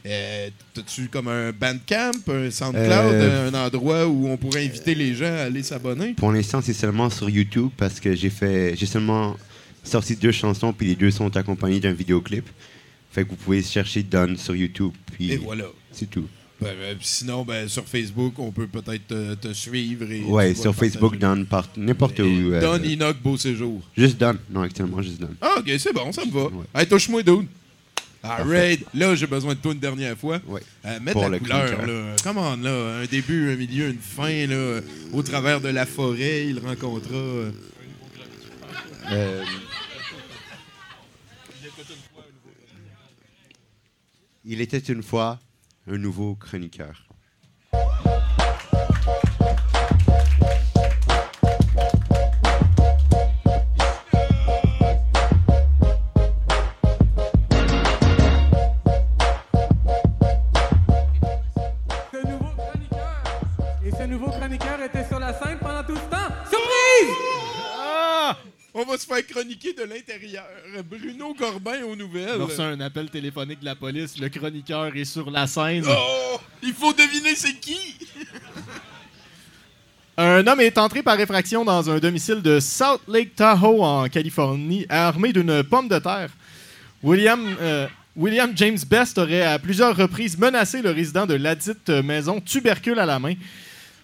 euh, t'as-tu comme un Bandcamp, un SoundCloud, un endroit où on pourrait inviter les gens à aller s'abonner? Pour l'instant, c'est seulement sur YouTube parce que j'ai fait, j'ai seulement sorti deux chansons puis les deux sont accompagnés d'un vidéoclip. Fait que vous pouvez chercher Don sur YouTube puis Et voilà. C'est tout. Ben, ben, sinon, ben, sur Facebook, on peut peut-être te, te suivre. Ouais, vas sur. Facebook, Don, n'importe où. euh, Don Enoch Beau Séjour. Juste Don. Non, actuellement, juste Don. Ah, ok, c'est bon, ça me va. Hey, touche-moi, dude. Alright, là, j'ai besoin de toi une dernière fois. Euh, mets Pour la le couleur, là. Come on, là. Un début, un milieu, une fin, là. Au travers de la forêt, il rencontra. euh, Euh, Il était une fois un nouveau chroniqueur. Va se faire chroniquer de l'intérieur. Bruno Corbin aux nouvelles. On reçu un appel téléphonique de la police. Le chroniqueur est sur la scène. Oh! Il faut deviner c'est qui! Un homme est entré par effraction dans un domicile de South Lake Tahoe en Californie, armé d'une pomme de terre. William, euh, William James Best aurait à plusieurs reprises menacé le résident de ladite maison, tubercule à la main.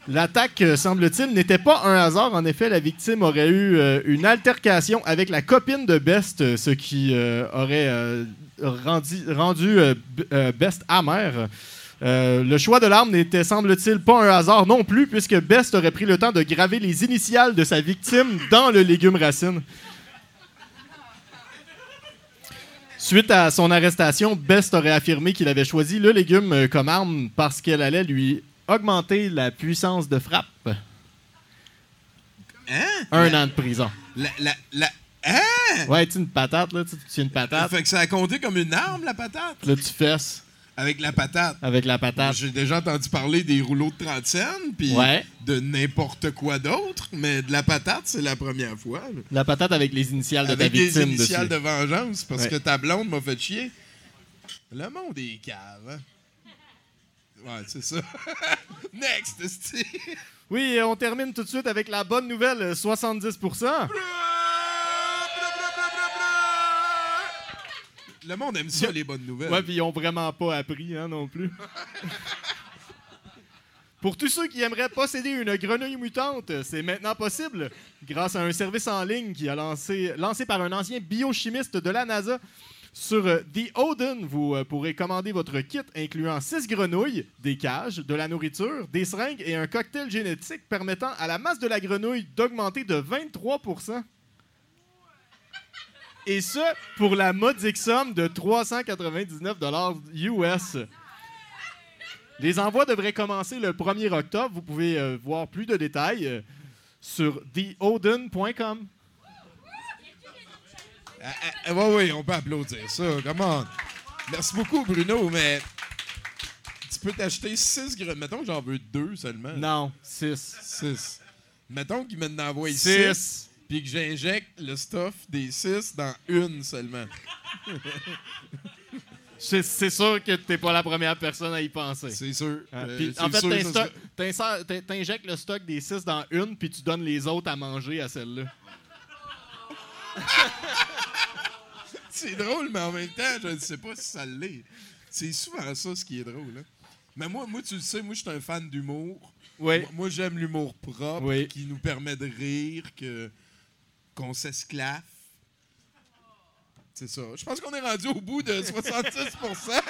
L'attaque, euh, semble-t-il, n'était pas un hasard. En effet, la victime aurait eu euh, une altercation avec la copine de Best, euh, ce qui aurait rendu, Best amer. Le choix de l'arme n'était, semble-t-il, pas un hasard non plus, puisque Best aurait pris le temps de graver les initiales de sa victime dans le légume racine. Suite à son arrestation, Best aurait affirmé qu'il avait choisi le légume comme arme parce qu'elle allait lui augmenter la puissance de frappe. Hein? Un an de prison. La, la, la... Hein? Ouais, tu une patate, là. Tu tu une patate. Fait que ça a compté comme une arme, la patate? Là, tu fesses Avec la patate. avec la patate. J'ai déjà entendu parler des rouleaux de 30 cents, puis Ouais. de n'importe quoi d'autre, mais de la patate, c'est la première fois. là. La patate avec les initiales de Avec ta victime initiales dessus. de vengeance, parce Ouais. que ta blonde m'a fait chier. Le monde est cave, hein? Ouais, c'est ça. Next. Oui, on termine tout de suite avec la bonne nouvelle, euh, 70%. Le monde aime ça, les bonnes nouvelles. Ouais, puis ils ont vraiment pas appris, hein, non plus. Pour tous ceux qui aimeraient posséder une grenouille mutante, c'est maintenant possible grâce à un service en ligne qui a lancé, lancé par un ancien biochimiste de la NASA. Sur euh, The Odin, vous euh, pourrez commander votre kit incluant 6 grenouilles, des cages, de la nourriture, des seringues et un cocktail génétique permettant à la masse de la grenouille d'augmenter de 23% Et ce, pour la modique somme de 399 US. Les envois devraient commencer le 1er octobre. Vous pouvez euh, voir plus de détails sur theodin.com. Ah, ah, ouais, ouais, on peut applaudir ça. Come on. Merci beaucoup, Bruno, mais tu peux t'acheter 6 grenouilles. Mettons que j'en veux 2 seulement. Non, 6. 6. Mettons qu'il m'en envoie Six. 6, puis que j'injecte le stuff des 6 dans une seulement. C'est sûr que t'es pas la première personne à y penser. C'est sûr. Ah, Euh, en fait, t'injectes le stock des 6 dans une, puis tu donnes les autres à manger à celle-là. C'est drôle, mais en même temps, je ne sais pas si ça l'est. C'est souvent ça, ce qui est drôle. hein. Mais moi, moi, tu le sais, moi, je suis un fan d'humour. Oui. Moi, moi, j'aime l'humour propre Oui. qui nous permet de rire, que qu'on s'esclaffe. C'est ça. Je pense qu'on est rendu au bout de 66%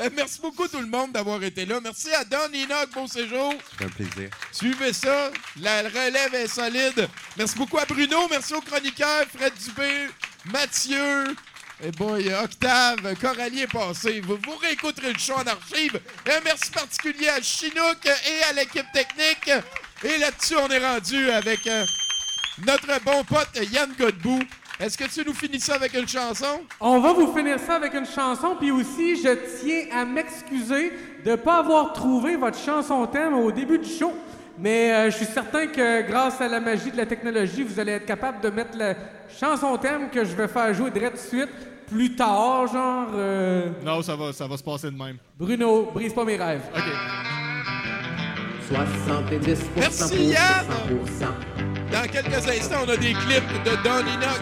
Euh, Merci beaucoup tout le monde d'avoir été là. Merci à Don Enoch, bon séjour. C'est un plaisir. Suivez ça. La relève est solide. Merci beaucoup à Bruno. Merci aux chroniqueurs. Fred Dubé, Mathieu, et boy, Octave, Coralie est passé. Vous, vous réécouterez le show en archive. Un merci particulier à Chinook et à l'équipe technique. Et là-dessus, on est rendu avec euh, notre bon pote Yann Godbout. Est-ce que tu nous finis ça avec une chanson? On va vous finir ça avec une chanson, puis aussi, je tiens à m'excuser de ne pas avoir trouvé votre chanson thème au début du show. Mais euh, je suis certain que grâce à la magie de la technologie, vous allez être capable de mettre la chanson thème que je vais faire jouer direct de suite, plus tard, genre... euh, Non, ça va, ça va se passer de même. Bruno, brise pas mes rêves. OK. 70 Merci, pour Yann. 100%. Dans quelques instants, on a des clips de Don Enoch.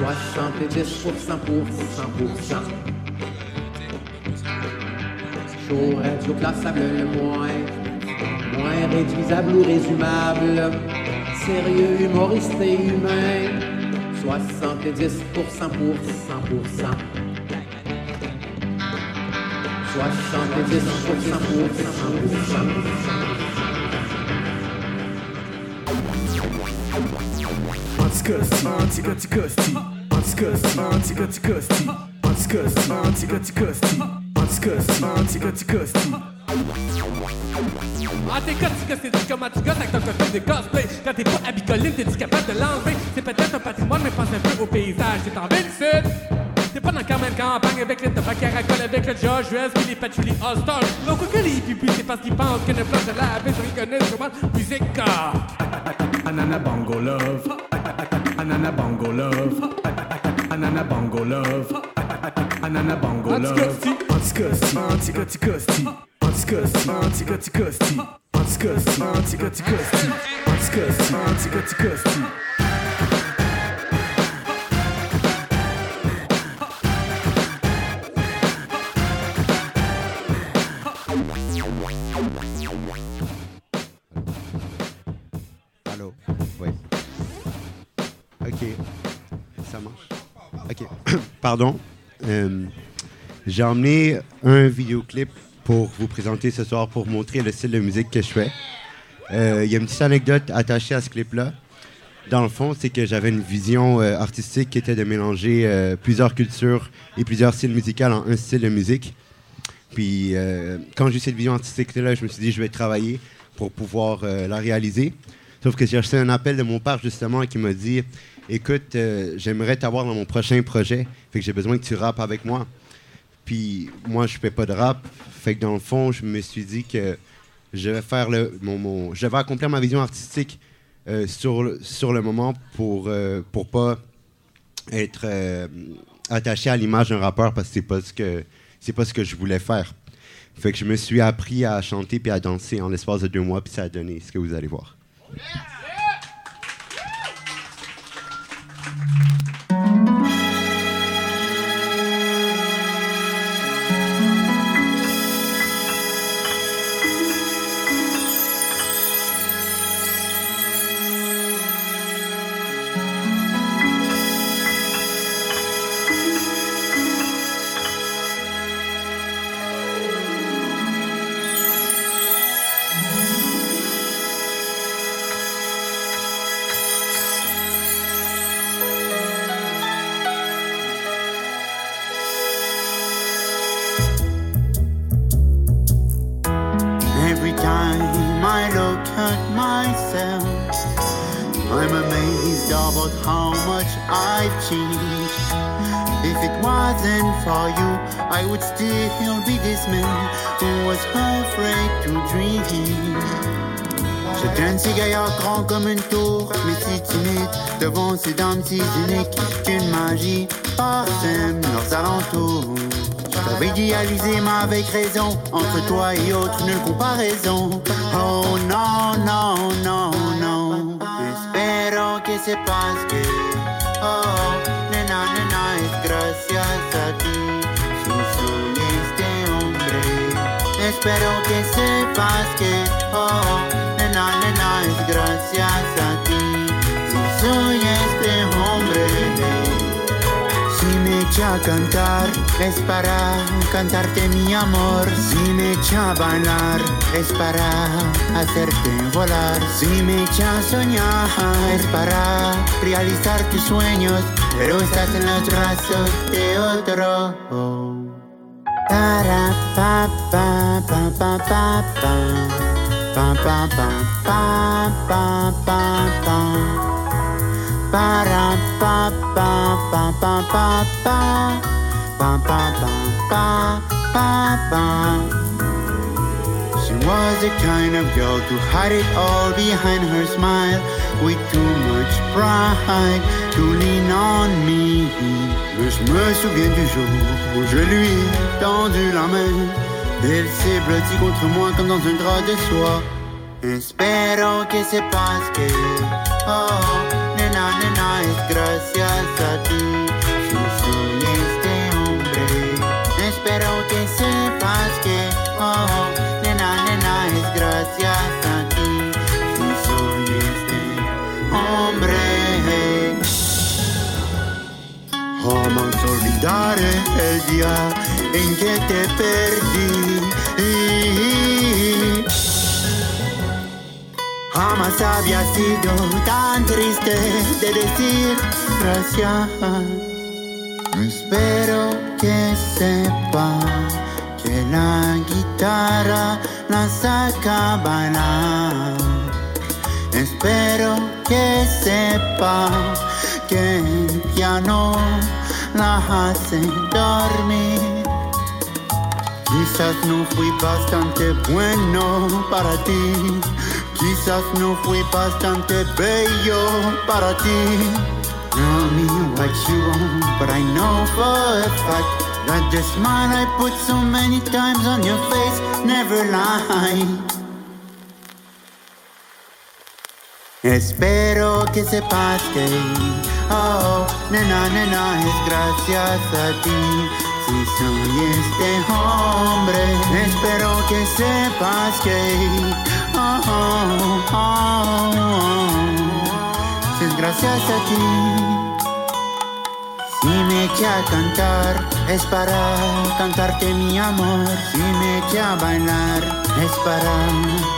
70 pour 100%. Chaud, radio classable le moins. Moins réduisable ou résumable. Sérieux, humoriste et humain. 70 pour 100%. 70% pour Anticosti, anticoticosti, anticosti, anticoticosti, anticosti, anticoticosti, anticosti, anticoticosti. Ah, t'es cotique, c'est dit comment tu gosses avec ton costume de cosplay. Quand t'es pas abicoline, t'es-tu capable de l'enlever? C'est peut-être un patrimoine, mais pense un peu au paysage. T'es en ville sud. T'es pas dans le même campagne avec les tabacs caracol, avec le Josh US, puis les patchouli All-Stars. Donc, que les pupilles, c'est parce qu'ils pensent que ne place de la baisse reconnaissent comment musique. ah. Anana bongo love, anana bongo love, anana bongo love, anana bongo love. Anticosti, anticoticosti, anticosti, anticosti. Allô? Oui. OK. Ça marche. OK. Pardon. Euh, J'ai un vidéoclip pour vous présenter ce soir pour montrer le style de musique que je fais. Euh, Il y a une petite anecdote attachée à ce clip-là. Dans le fond, c'est que j'avais une vision euh, artistique qui était de mélanger euh, plusieurs cultures et plusieurs styles musicaux en un style de musique. Puis quand j'ai eu cette vision artistique-là, je me suis dit, je vais travailler pour pouvoir la réaliser. Sauf que j'ai reçu un appel de mon père, justement, qui m'a dit Écoute, j'aimerais t'avoir dans mon prochain projet. Fait que j'ai besoin que tu rappes avec moi. Puis moi, je fais pas de rap. Fait que dans le fond, je me suis dit que je vais faire le, mon, mon- je vais accomplir ma vision artistique euh, sur, le- sur le moment pour, euh, pour pas être euh, attaché à l'image d'un rappeur parce que c'est pas ce que c'est pas ce que je voulais faire. Fait que je me suis appris à chanter puis à danser en l'espace de deux mois puis ça a donné ce que vous allez voir. Idéalisé, mais avec raison, entre toi et autres, nulle comparaison. Oh non, non, non, non. Espero que sepas que, oh, nena, nena, es gracias a ti. Si soy este hombre, espero que sepas que, oh, nena, nena, es gracias a ti. Si soy este hombre, echa a cantar, es para cantarte mi amor. Si me echa a bailar, es para hacerte volar. Si me echa a soñar, es para realizar tus sueños. Pero estás en los brazos de otro. Para pa pa pa pa pa pa pa pa pa pa pa pa pa She was the kind of girl to hide it all behind her smile with too much pride to lean on me. Je me souviens du jour où je lui ai tendu la main. Elle s'est blottie contre moi comme dans un drap de soie. Espero que sepas que, oh, nena, nena, es gracias a ti. Si soy este hombre, espero que sepas que, oh, nena, nena, es gracias a ti. Si soy este hombre. Jamás olvidaré el día en que te perdí. Jamás había sido tan triste de decir gracias. Espero que sepa que la guitarra la saca a bailar. Espero que sepa que el piano la hace dormir. Quizás no fui bastante bueno para ti. Quizás no fui bastante bello para ti. Tell me what you want, but I know for a fact that the smile I put so many times on your face never lied. Espero que sepas que, oh, nena, nena, es gracias a ti. Si soy este hombre, espero que sepas que, oh, oh, oh, oh, es gracias a ti. Si me echa a cantar, es para cantarte mi amor. Si me echa a bailar, es para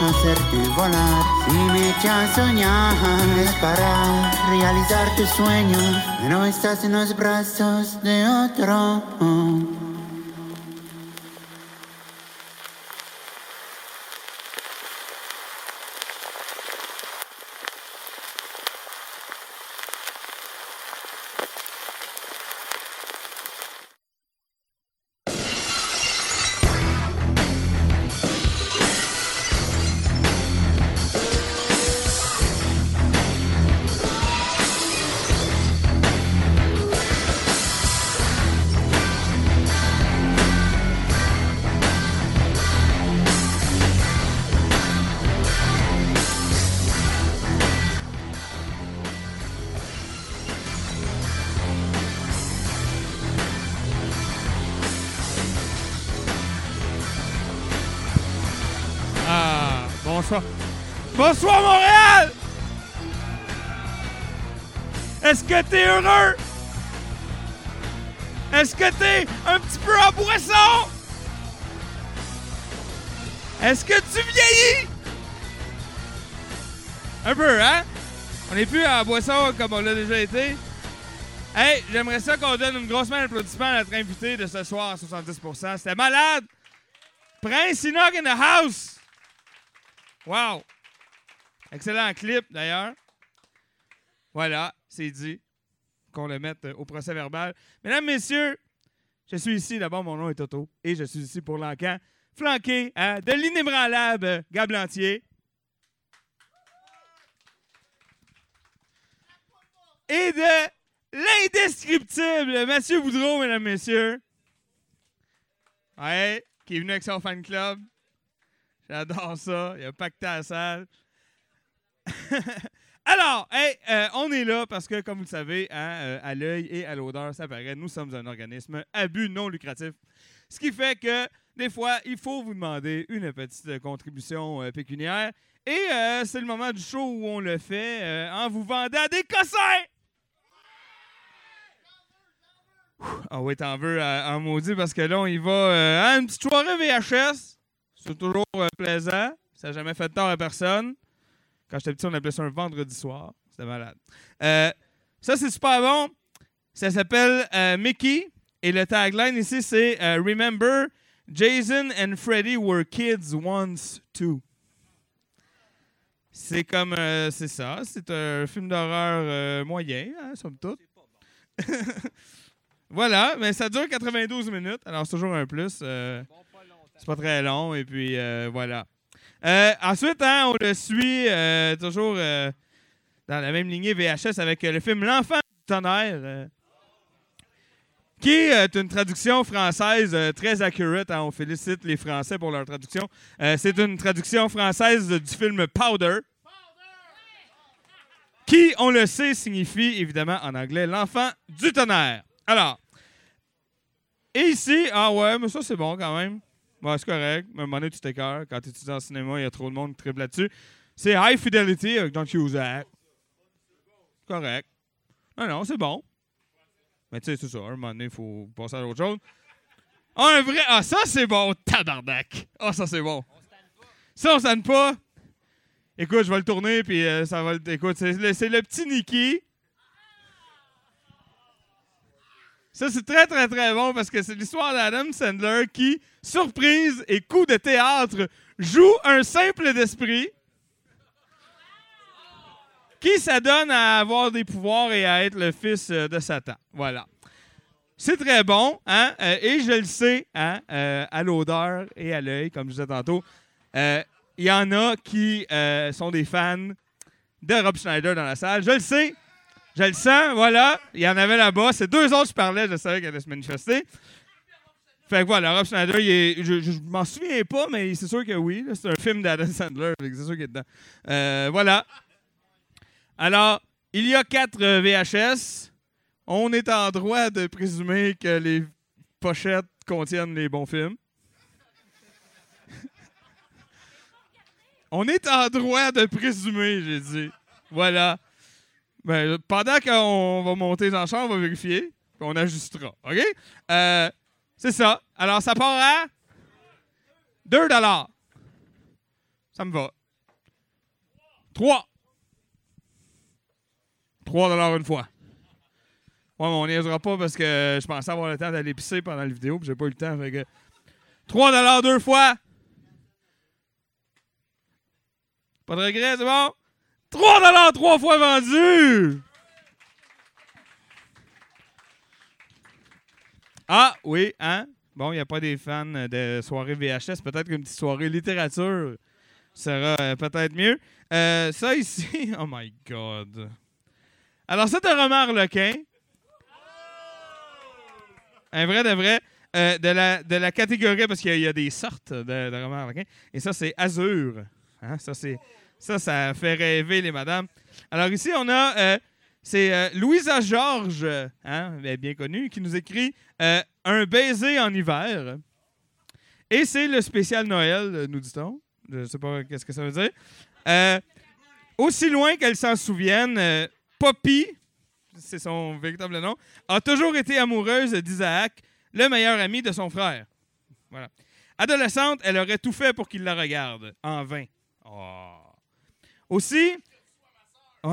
hacerte volar. Si me echa a soñar, es para realizar tus sueños. Pero estás en los brazos de otro. Bonsoir Montréal! Est-ce que t'es heureux? Est-ce que t'es un petit peu en boisson? Est-ce que tu vieillis? Un peu, hein? On n'est plus en boisson comme on l'a déjà été. Hey, j'aimerais ça qu'on donne une grosse main d'applaudissement à notre invité de ce soir à 70%. C'était malade! Prince Enoch in the house! Wow! Excellent clip, d'ailleurs. Voilà, c'est dit. Qu'on le mette euh, au procès verbal. Mesdames, messieurs, je suis ici. D'abord, mon nom est Toto. Et je suis ici pour l'encan, flanqué de l'inébranlable Gab Lantier. Et de l'indescriptible Mathieu Boudreau, mesdames, messieurs. Ouais, qui est venu avec son fan club. J'adore ça. Il a pacté à la salle. Alors, euh, on est là parce que, comme vous le savez, hein, euh, à l'œil et à l'odeur, ça paraît, nous sommes un organisme à but non lucratif. Ce qui fait que, des fois, il faut vous demander une petite contribution euh, pécuniaire. Et c'est le moment du show où on le fait en vous vendant des cossins! Ah oui, t'en veux euh, en maudit parce que là, on y va à une petite soirée VHS. C'est toujours plaisant. Ça n'a jamais fait de tort à personne. Quand j'étais petit, on appelait ça un vendredi soir. C'était malade. Euh, ça, c'est super bon. Ça s'appelle euh, Mickey. Et le tagline ici, c'est euh, Remember, Jason and Freddy were kids once too. C'est comme. c'est ça. C'est un film d'horreur moyen, hein, somme toute. voilà, mais ça dure 92 minutes. Alors, c'est toujours un plus. c'est pas très long. Et puis, voilà. Euh, ensuite, hein, on le suit euh, toujours euh, dans la même lignée VHS avec le film L'Enfant du tonnerre, qui est une traduction française très accurate. hein. on félicite les Français pour leur traduction. C'est une traduction française du film Powder, qui, on le sait, signifie évidemment en anglais L'Enfant du tonnerre. Alors, et ici, ah ouais, mais ça c'est bon quand même. Ouais, c'est correct. Mais à un moment donné, tu t'écœures. Quand tu étudies en cinéma, il y a trop de monde qui triple là-dessus. C'est High Fidelity avec John Cusack. Correct. Non, non, c'est bon. Mais tu sais, c'est ça. À un moment donné, il faut passer à l'autre chose. Ah, un vrai. Ah, ça, c'est bon. Tabarnak. Ah, ça, c'est bon. Ça, on sonne pas. Écoute, je vais le tourner, puis euh, ça va. Écoute, c'est le, c'est le petit Nicky. Ça, c'est très, très, très bon parce que c'est l'histoire d'Adam Sandler qui, surprise et coup de théâtre, joue un simple d'esprit qui s'adonne à avoir des pouvoirs et à être le fils euh, de Satan. Voilà. C'est très bon, hein? euh, et je le sais, hein, euh, à l'odeur et à l'œil, comme je disais tantôt. Il y en a qui sont des fans de Rob Schneider dans la salle. Je le sais. Je le sens, voilà. Il y en avait là-bas. C'est deux autres, je parlais, je savais qu'elle allait se manifester. Fait que voilà, Rob Schneider, je, je m'en souviens pas, mais c'est sûr que oui. C'est un film d'Adam Sandler, que c'est sûr qu'il est dedans. Euh, voilà. Alors, il y a quatre euh, VHS. On est en droit de présumer que les pochettes contiennent les bons films. On est en droit de présumer, j'ai dit. Voilà. Ben, pendant qu'on va monter dans chambre, on va vérifier. puis On ajustera. OK? Euh, c'est ça. Alors, ça part à 2 Ça me va. 3. 3 une fois. Ouais, mais on niaisera pas parce que je pensais avoir le temps d'aller pisser pendant la vidéo, puis j'ai pas eu le temps. Fait que 3 deux fois. Pas de regret, c'est bon? 3 trois fois vendu! Ah, oui, hein? Bon, il n'y a pas des fans de soirée VHS. Peut-être qu'une petite soirée littérature sera euh, peut-être mieux. Euh, ça ici, oh my God. Alors, c'est un roman harlequin. Un vrai de vrai. euh, de, la, de la catégorie, parce qu'il y, a- des sortes de, de romans harlequins. Et ça, c'est Azur. Hein, Ça, c'est, ça, ça fait rêver les madames. Alors ici, on a... euh, c'est euh, Louisa Georges, hein, bien- connue, qui nous écrit euh, Un baiser en hiver. Et c'est le spécial Noël, nous dit-on. Je ne sais pas qu'est-ce que ça veut dire. Aussi loin qu'elle s'en souvienne, Poppy, c'est son véritable nom, a toujours été amoureuse d'Isaac, le meilleur ami de son frère. Voilà. Adolescente, elle aurait tout fait pour qu'il la regarde, en vain. Oh. Aussi.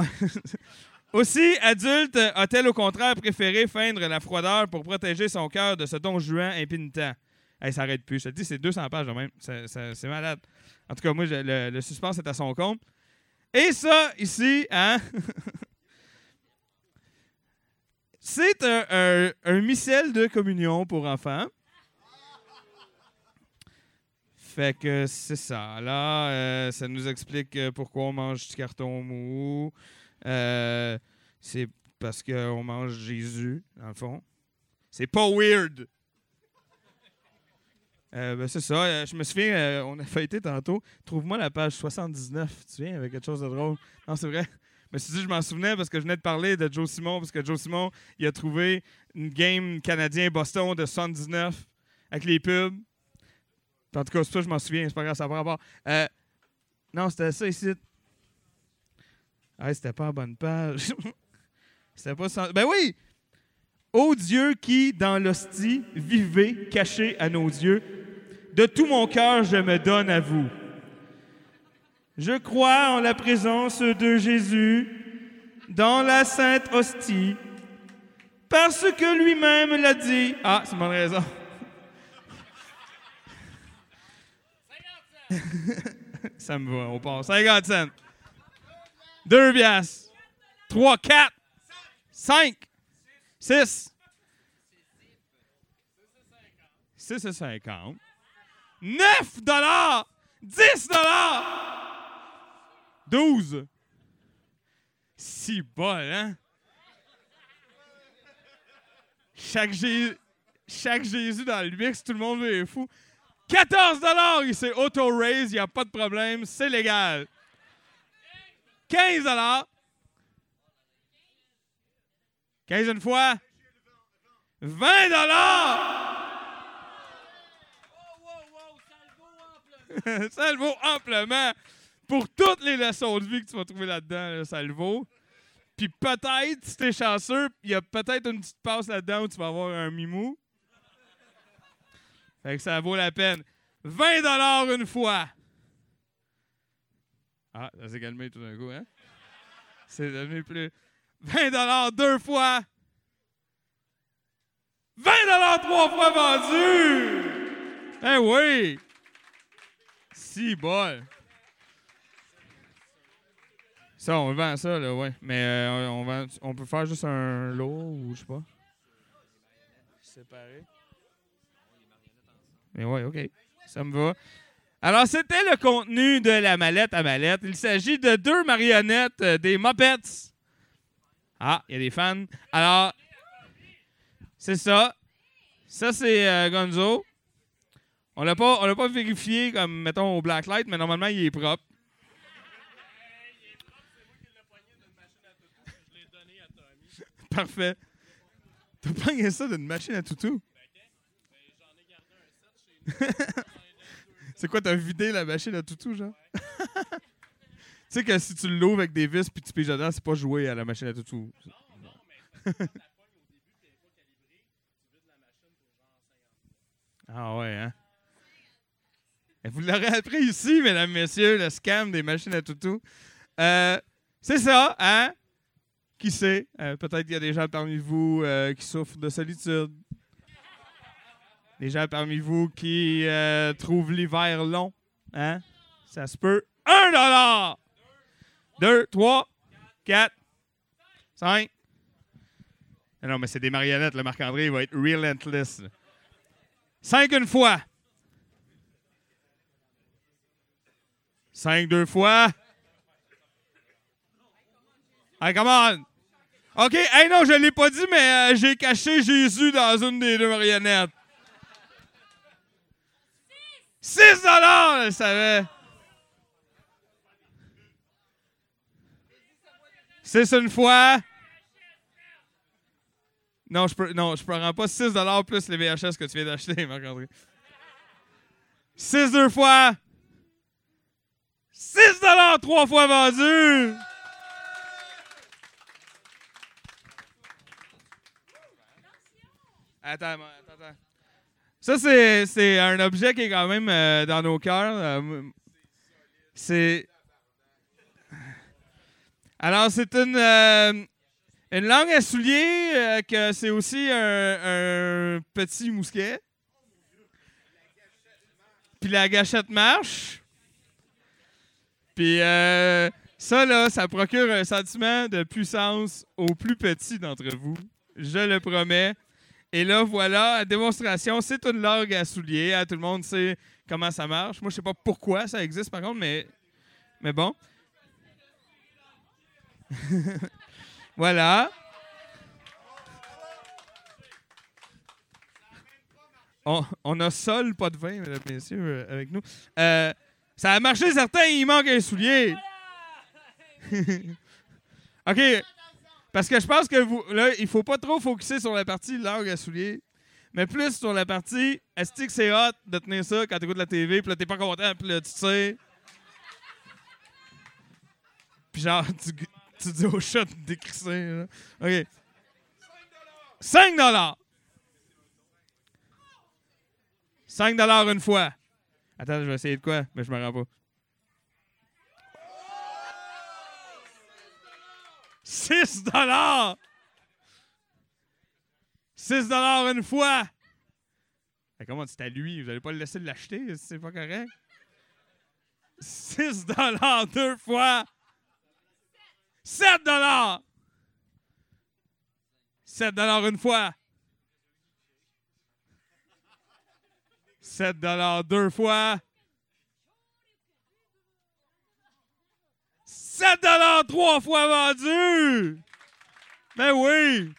Aussi, adulte, a-t-elle au contraire préféré feindre la froideur pour protéger son cœur de ce don juan impénitent? Hey, ça arrête plus. Je te dis, c'est 200 pages de même. C'est malade. En tout cas, moi, le suspense est à son compte. Et ça, ici, hein? c'est un, un, un missel de communion pour enfants. Fait que c'est ça. Là, euh, ça nous explique euh, pourquoi on mange du carton mou. Euh, c'est parce qu'on mange Jésus, dans le fond. C'est pas weird. Ben, c'est ça. Je me souviens, on a feuilleté tantôt. Trouve-moi la page 79. Tu viens avec quelque chose de drôle? Non, c'est vrai. me suis dit, je m'en souvenais parce que je venais de parler de Joe Simon, parce que Joe Simon, il a trouvé une game canadien-Boston de 79 avec les pubs. En tout cas, c'est ça, je m'en souviens, c'est pas grave, ça va rapport. Euh, non, c'était ça ici. Ah, c'était pas la bonne page. c'était pas ça. Ben oui! Ô Dieu qui, dans l'hostie, vivez caché à nos yeux, de tout mon cœur, je me donne à vous. Je crois en la présence de Jésus dans la sainte hostie, parce que lui-même l'a dit. Ah, c'est mon raison. Ça me va, on part. 50 cents. 2 piastres. 3, 4, 5, 6. 6 et 50. 9 dollars. 10 dollars. 12. Si bol, hein? Chaque, Chaque Jésus dans le mix, tout le monde est fou. 14 dollars, il s'est auto-raise, il n'y a pas de problème, c'est légal. 15 dollars. 15 une fois. 20 dollars. ça le vaut amplement. Pour toutes les leçons de vie que tu vas trouver là-dedans, là, ça le vaut. Puis peut-être, si t'es chanceux, il y a peut-être une petite passe là-dedans où tu vas avoir un mimou. Fait que ça vaut la peine. 20 dollars une fois. Ah, ça s'est calmé tout d'un coup, hein? C'est devenu plus. 20 dollars deux fois. 20 dollars trois fois vendu. Eh oui. Si bol. Ça, on vend ça, là, ouais. Mais euh, on, on peut faire juste un lot ou je sais pas. Séparé. Mais ouais, OK. Ça me va. Alors, c'était le contenu de la mallette à mallette. Il s'agit de deux marionnettes, euh, des Muppets. Ah, il y a des fans. Alors, c'est ça. Ça, c'est euh, Gonzo. On l'a pas, l'a pas vérifié comme, mettons, au Blacklight, mais normalement, il est propre. Parfait. T'as pas ça d'une machine à toutou? C'est quoi, t'as vidé la machine à toutou, genre? tu sais que si tu l'ouvres avec des vis puis tu piges dedans, c'est pas jouer à la machine à toutou. ah ouais, hein? Et vous l'aurez appris ici, mesdames, messieurs, le scam des machines à toutou. Euh, c'est ça, hein? Qui sait? Euh, Peut-être qu'il y a des gens parmi vous euh, qui souffrent de solitude. Des gens parmi vous qui euh, trouvent l'hiver long. Hein? Ça se peut. Un dollar! Deux, trois, quatre, cinq. Ah Non, mais c'est des marionnettes. Le Marc-André va être relentless. là. Cinq une fois. Cinq deux fois. Hey, come on! OK, hey, non, je l'ai pas dit, mais euh, j'ai caché Jésus dans une des deux marionnettes. 6 dollars, elle savait. C'est une fois. Non, je peux, non, je prends pas 6 dollars plus les VHS que tu viens d'acheter, Marc-André. 6 deux fois. 6 dollars trois fois vendu. Attends, attends. Ça, c'est, un objet qui est quand même euh, dans nos cœurs. Euh, c'est. Alors, c'est une, euh, une langue à soulier, euh, que c'est aussi un, un petit mousquet. Puis la gâchette marche. Puis euh, ça, là, ça procure un sentiment de puissance aux plus petits d'entre vous. Je le promets. Et là, voilà, démonstration, c'est une langue à soulier. hein, Tout le monde sait comment ça marche. Moi, je sais pas pourquoi ça existe, par contre, mais, mais bon. voilà. On, on a sol, pas de vin, mesdames et messieurs, euh, avec nous. Euh, ça a marché, certain, il manque un soulier. OK. Parce que je pense que vous. Là, il faut pas trop focuser sur la partie langue à soulier, mais plus sur la partie est-ce que c'est hot de tenir ça quand tu écoutes la TV, puis là, t'es pas content, puis là, tu sais. Puis genre, tu, tu dis au chat de décrisser. OK. 5 5 une fois. Attends, je vais essayer de quoi? Mais je me rends pas. 6 dollars! 6 dollars une fois! Fait comment c'est à lui? Vous allez pas le laisser l'acheter c'est pas correct? 6 dollars deux fois! 7 dollars! 7 dollars une fois! 7 dollars deux fois! 7 dollars trois fois vendu! Ben oui!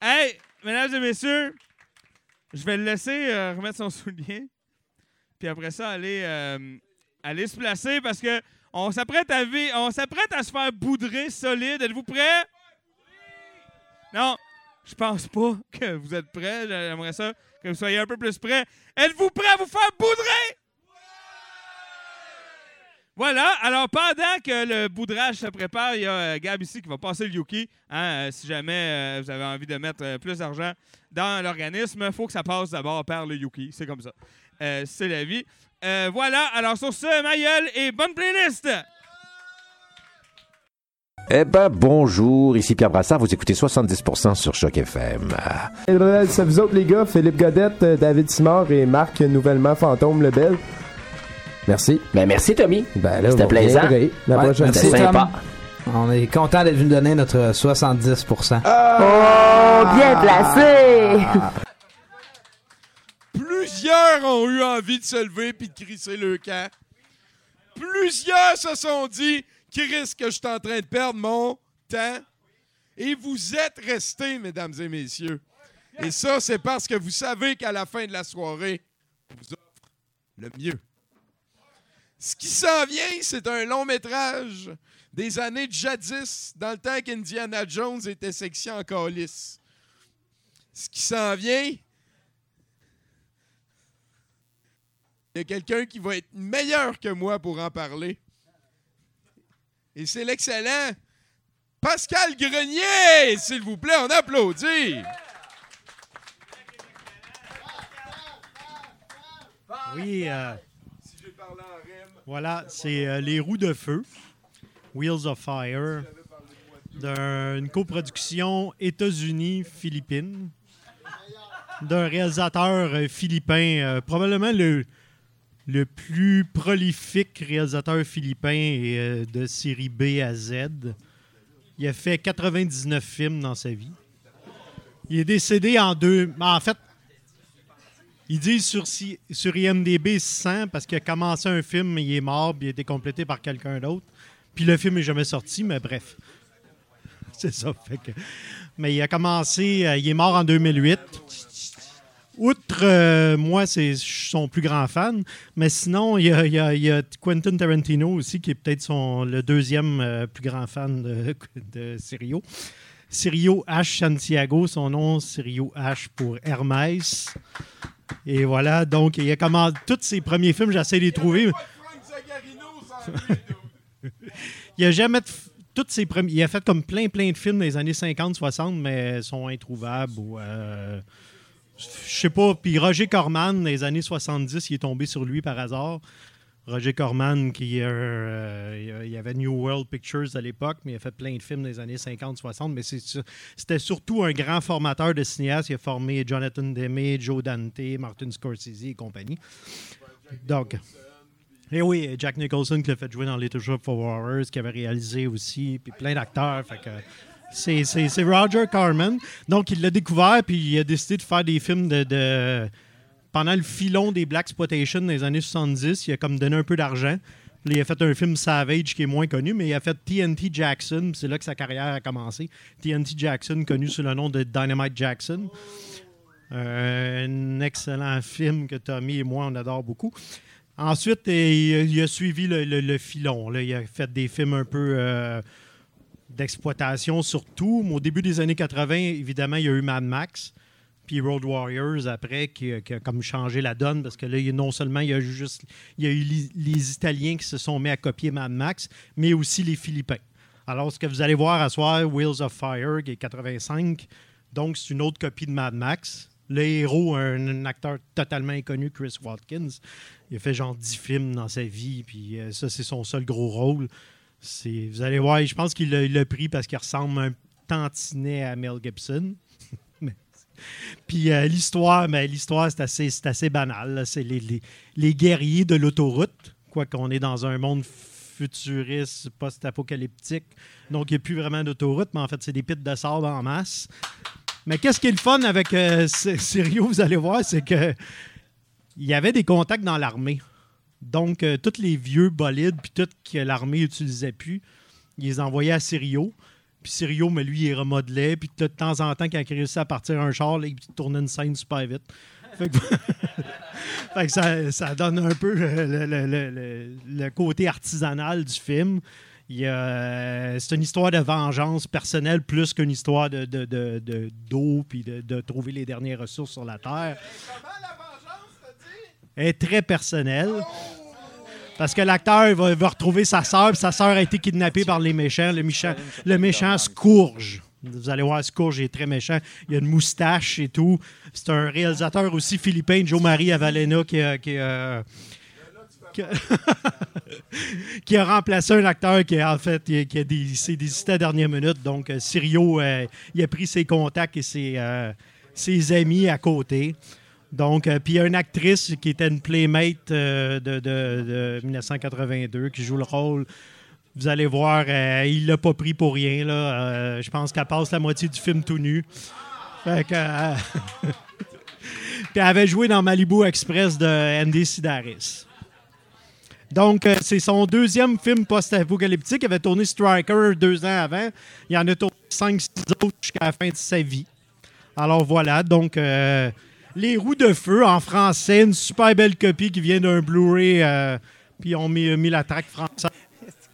Hey, mesdames et messieurs, je vais le laisser euh, remettre son soulier. Puis après ça, aller, euh, aller se placer parce que on s'apprête à, on s'apprête à se faire boudrer solide. Êtes-vous prêts? Non, je pense pas que vous êtes prêts. J'aimerais ça que vous soyez un peu plus prêts. Êtes-vous prêts à vous faire boudrer? Voilà, alors pendant que le boudrage se prépare, il y a euh, Gab ici qui va passer le Yuki. Hein, euh, si jamais euh, vous avez envie de mettre euh, plus d'argent dans l'organisme, il faut que ça passe d'abord par le Yuki. C'est comme ça. Euh, c'est la vie. Euh, voilà, alors sur ce, ma gueule et bonne playlist! Eh ben bonjour, ici Pierre Brassard, vous écoutez 70% sur Choc FM. C'est vous autres les gars, Philippe Godette, David Simard et Marc nouvellement Fantôme Lebel. Merci. Ben merci Tommy. Ben là, C'était plaisant. La Ouais, prochaine c'était fois. sympa. On est content d'être venu donner notre 70%. Ah! Oh, bien placé! Plusieurs ont eu envie de se lever puis de crisser le camp. Plusieurs se sont dit Chris, que je suis en train de perdre mon temps. Et vous êtes restés, mesdames et messieurs. Et ça, c'est parce que vous savez qu'à la fin de la soirée, on vous offre le mieux. Ce qui s'en vient, c'est un long métrage des années de jadis, dans le temps qu'Indiana Jones était sexy en calice. Ce qui s'en vient, il y a quelqu'un qui va être meilleur que moi pour en parler. Et c'est l'excellent Pascal Grenier, s'il vous plaît, on applaudit. Oui, euh, voilà, c'est euh, Les Roues de Feu, Wheels of Fire, d'une coproduction États-Unis-Philippines, d'un réalisateur euh, philippin, euh, probablement le, plus prolifique réalisateur philippin de série B à Z. Il a fait 99 films dans sa vie. Il est décédé en deux. En fait, ils disent sur, IMDB 100 parce qu'il a commencé un film, il est mort, puis il a été complété par quelqu'un d'autre. Puis le film n'est jamais sorti, mais bref. C'est ça. Mais il a commencé, euh, il est mort en 2008. Outre, euh, moi, c'est son plus grand fan, mais sinon, il y a, Quentin Tarantino aussi, qui est peut-être le deuxième euh, plus grand fan de, de Sirio. Sirio H. Santiago, son nom, Sirio H pour Hermès. Et voilà, donc il a commencé tous ses premiers films, j'essaie de les trouver. il a jamais de tous ses premiers, il a fait comme plein plein de films dans les années 50, 60, mais sont introuvables ou euh, je sais pas. Puis Roger Corman, dans les années 70, il est tombé sur lui par hasard. Roger Corman, qui euh, il y avait New World Pictures à l'époque, mais il a fait plein de films les années 50-60. Mais c'était surtout un grand formateur de cinéastes. Il a formé Jonathan Demme, Joe Dante, Martin Scorsese et compagnie. Donc, et oui, Jack Nicholson qui l'a fait jouer dans Little Shop for Horrors, qui avait réalisé aussi, puis plein d'acteurs. C'est, Roger Corman. Donc, il l'a découvert, puis il a décidé de faire des films de- pendant le filon des Black Exploitation dans les années 70, il a comme donné un peu d'argent. Il a fait un film Savage qui est moins connu, mais il a fait TNT Jackson. C'est là que sa carrière a commencé. TNT Jackson, connu sous le nom de Dynamite Jackson. Euh, un excellent film que Tommy et moi, on adore beaucoup. Ensuite, il, a- suivi le, filon. Il a fait des films un peu euh, d'exploitation surtout. Au début des années 80, évidemment, il y a eu Mad Max, puis Road Warriors après, qui, a- comme changé la donne, parce que là, non seulement il y a juste il y eu les, Italiens qui se sont mis à copier Mad Max, mais aussi les Philippins. Alors, ce que vous allez voir à soir, Wheels of Fire, qui est 85, donc c'est une autre copie de Mad Max. Le héros, un, acteur totalement inconnu, Chris Watkins. Il a fait genre 10 films dans sa vie, puis euh, ça, c'est son seul gros rôle. Vous allez voir, je pense qu'il l'a, il l'a pris parce qu'il ressemble un tantinet à Mel Gibson. Mais- puis euh, l'histoire, ben, l'histoire c'est assez, c'est banal. C'est les, guerriers de l'autoroute, quoi qu'on est dans un monde futuriste, post-apocalyptique. Donc, il n'y a plus vraiment d'autoroute, mais en fait, c'est des pits de sable en masse. Mais qu'est-ce qui est le fun avec euh, Sirio, vous allez voir, c'est que il y avait des contacts dans l'armée. Donc, euh, tous les vieux bolides, puis tout que l'armée utilisait plus, ils les envoyaient à Sirio. Puis Sirio, mais lui, il remodelait. Puis de temps en temps, quand il réussissait à partir un char, là, il tournait une scène super vite. Fait que, Fait que ça, ça donne un peu le, le- le- le- le côté artisanal du film. A- C'est une histoire de vengeance personnelle plus qu'une histoire de, de- de- de- d'eau puis de, trouver les dernières ressources sur la Terre. Elle est très personnelle. Parce que l'acteur va, va retrouver sa sœur, puis sa sœur a été kidnappée par les méchants. Le méchant, le méchant Scourge. Vous allez voir, Scourge est très méchant. Il a une moustache et tout. C'est un réalisateur aussi philippin, Joe-Marie Avalena, qui a, qui a- qui a- qui a remplacé un acteur qui, en fait, qui a, désisté à la dernière minute. Donc, euh, Sirio, euh, il a pris ses contacts et ses, euh, ses amis à côté. Donc, euh, puis il y a une actrice qui était une playmate euh, de, de- de 1982 qui joue le rôle. Vous allez voir, euh, il l'a pas pris pour rien. Là. Euh, je pense qu'elle passe la moitié du film tout nu. Fait que, puis elle avait joué dans Malibu Express de Andy Sidaris. Donc, c'est son deuxième film post-apocalyptique. Il avait tourné Striker deux ans avant. Il en a tourné cinq, six autres jusqu'à la fin de sa vie. Alors voilà, donc Les Roues de Feu en français, une super belle copie qui vient d'un Blu-ray, euh, puis on mis, mis la track française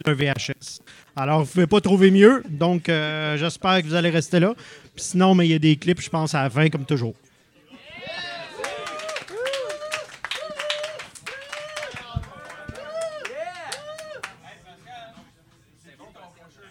d'un VHS. Alors, vous ne pouvez pas trouver mieux, donc euh, j'espère que vous allez rester là. Sinon, mais il y a des clips, je pense, à la fin, comme toujours.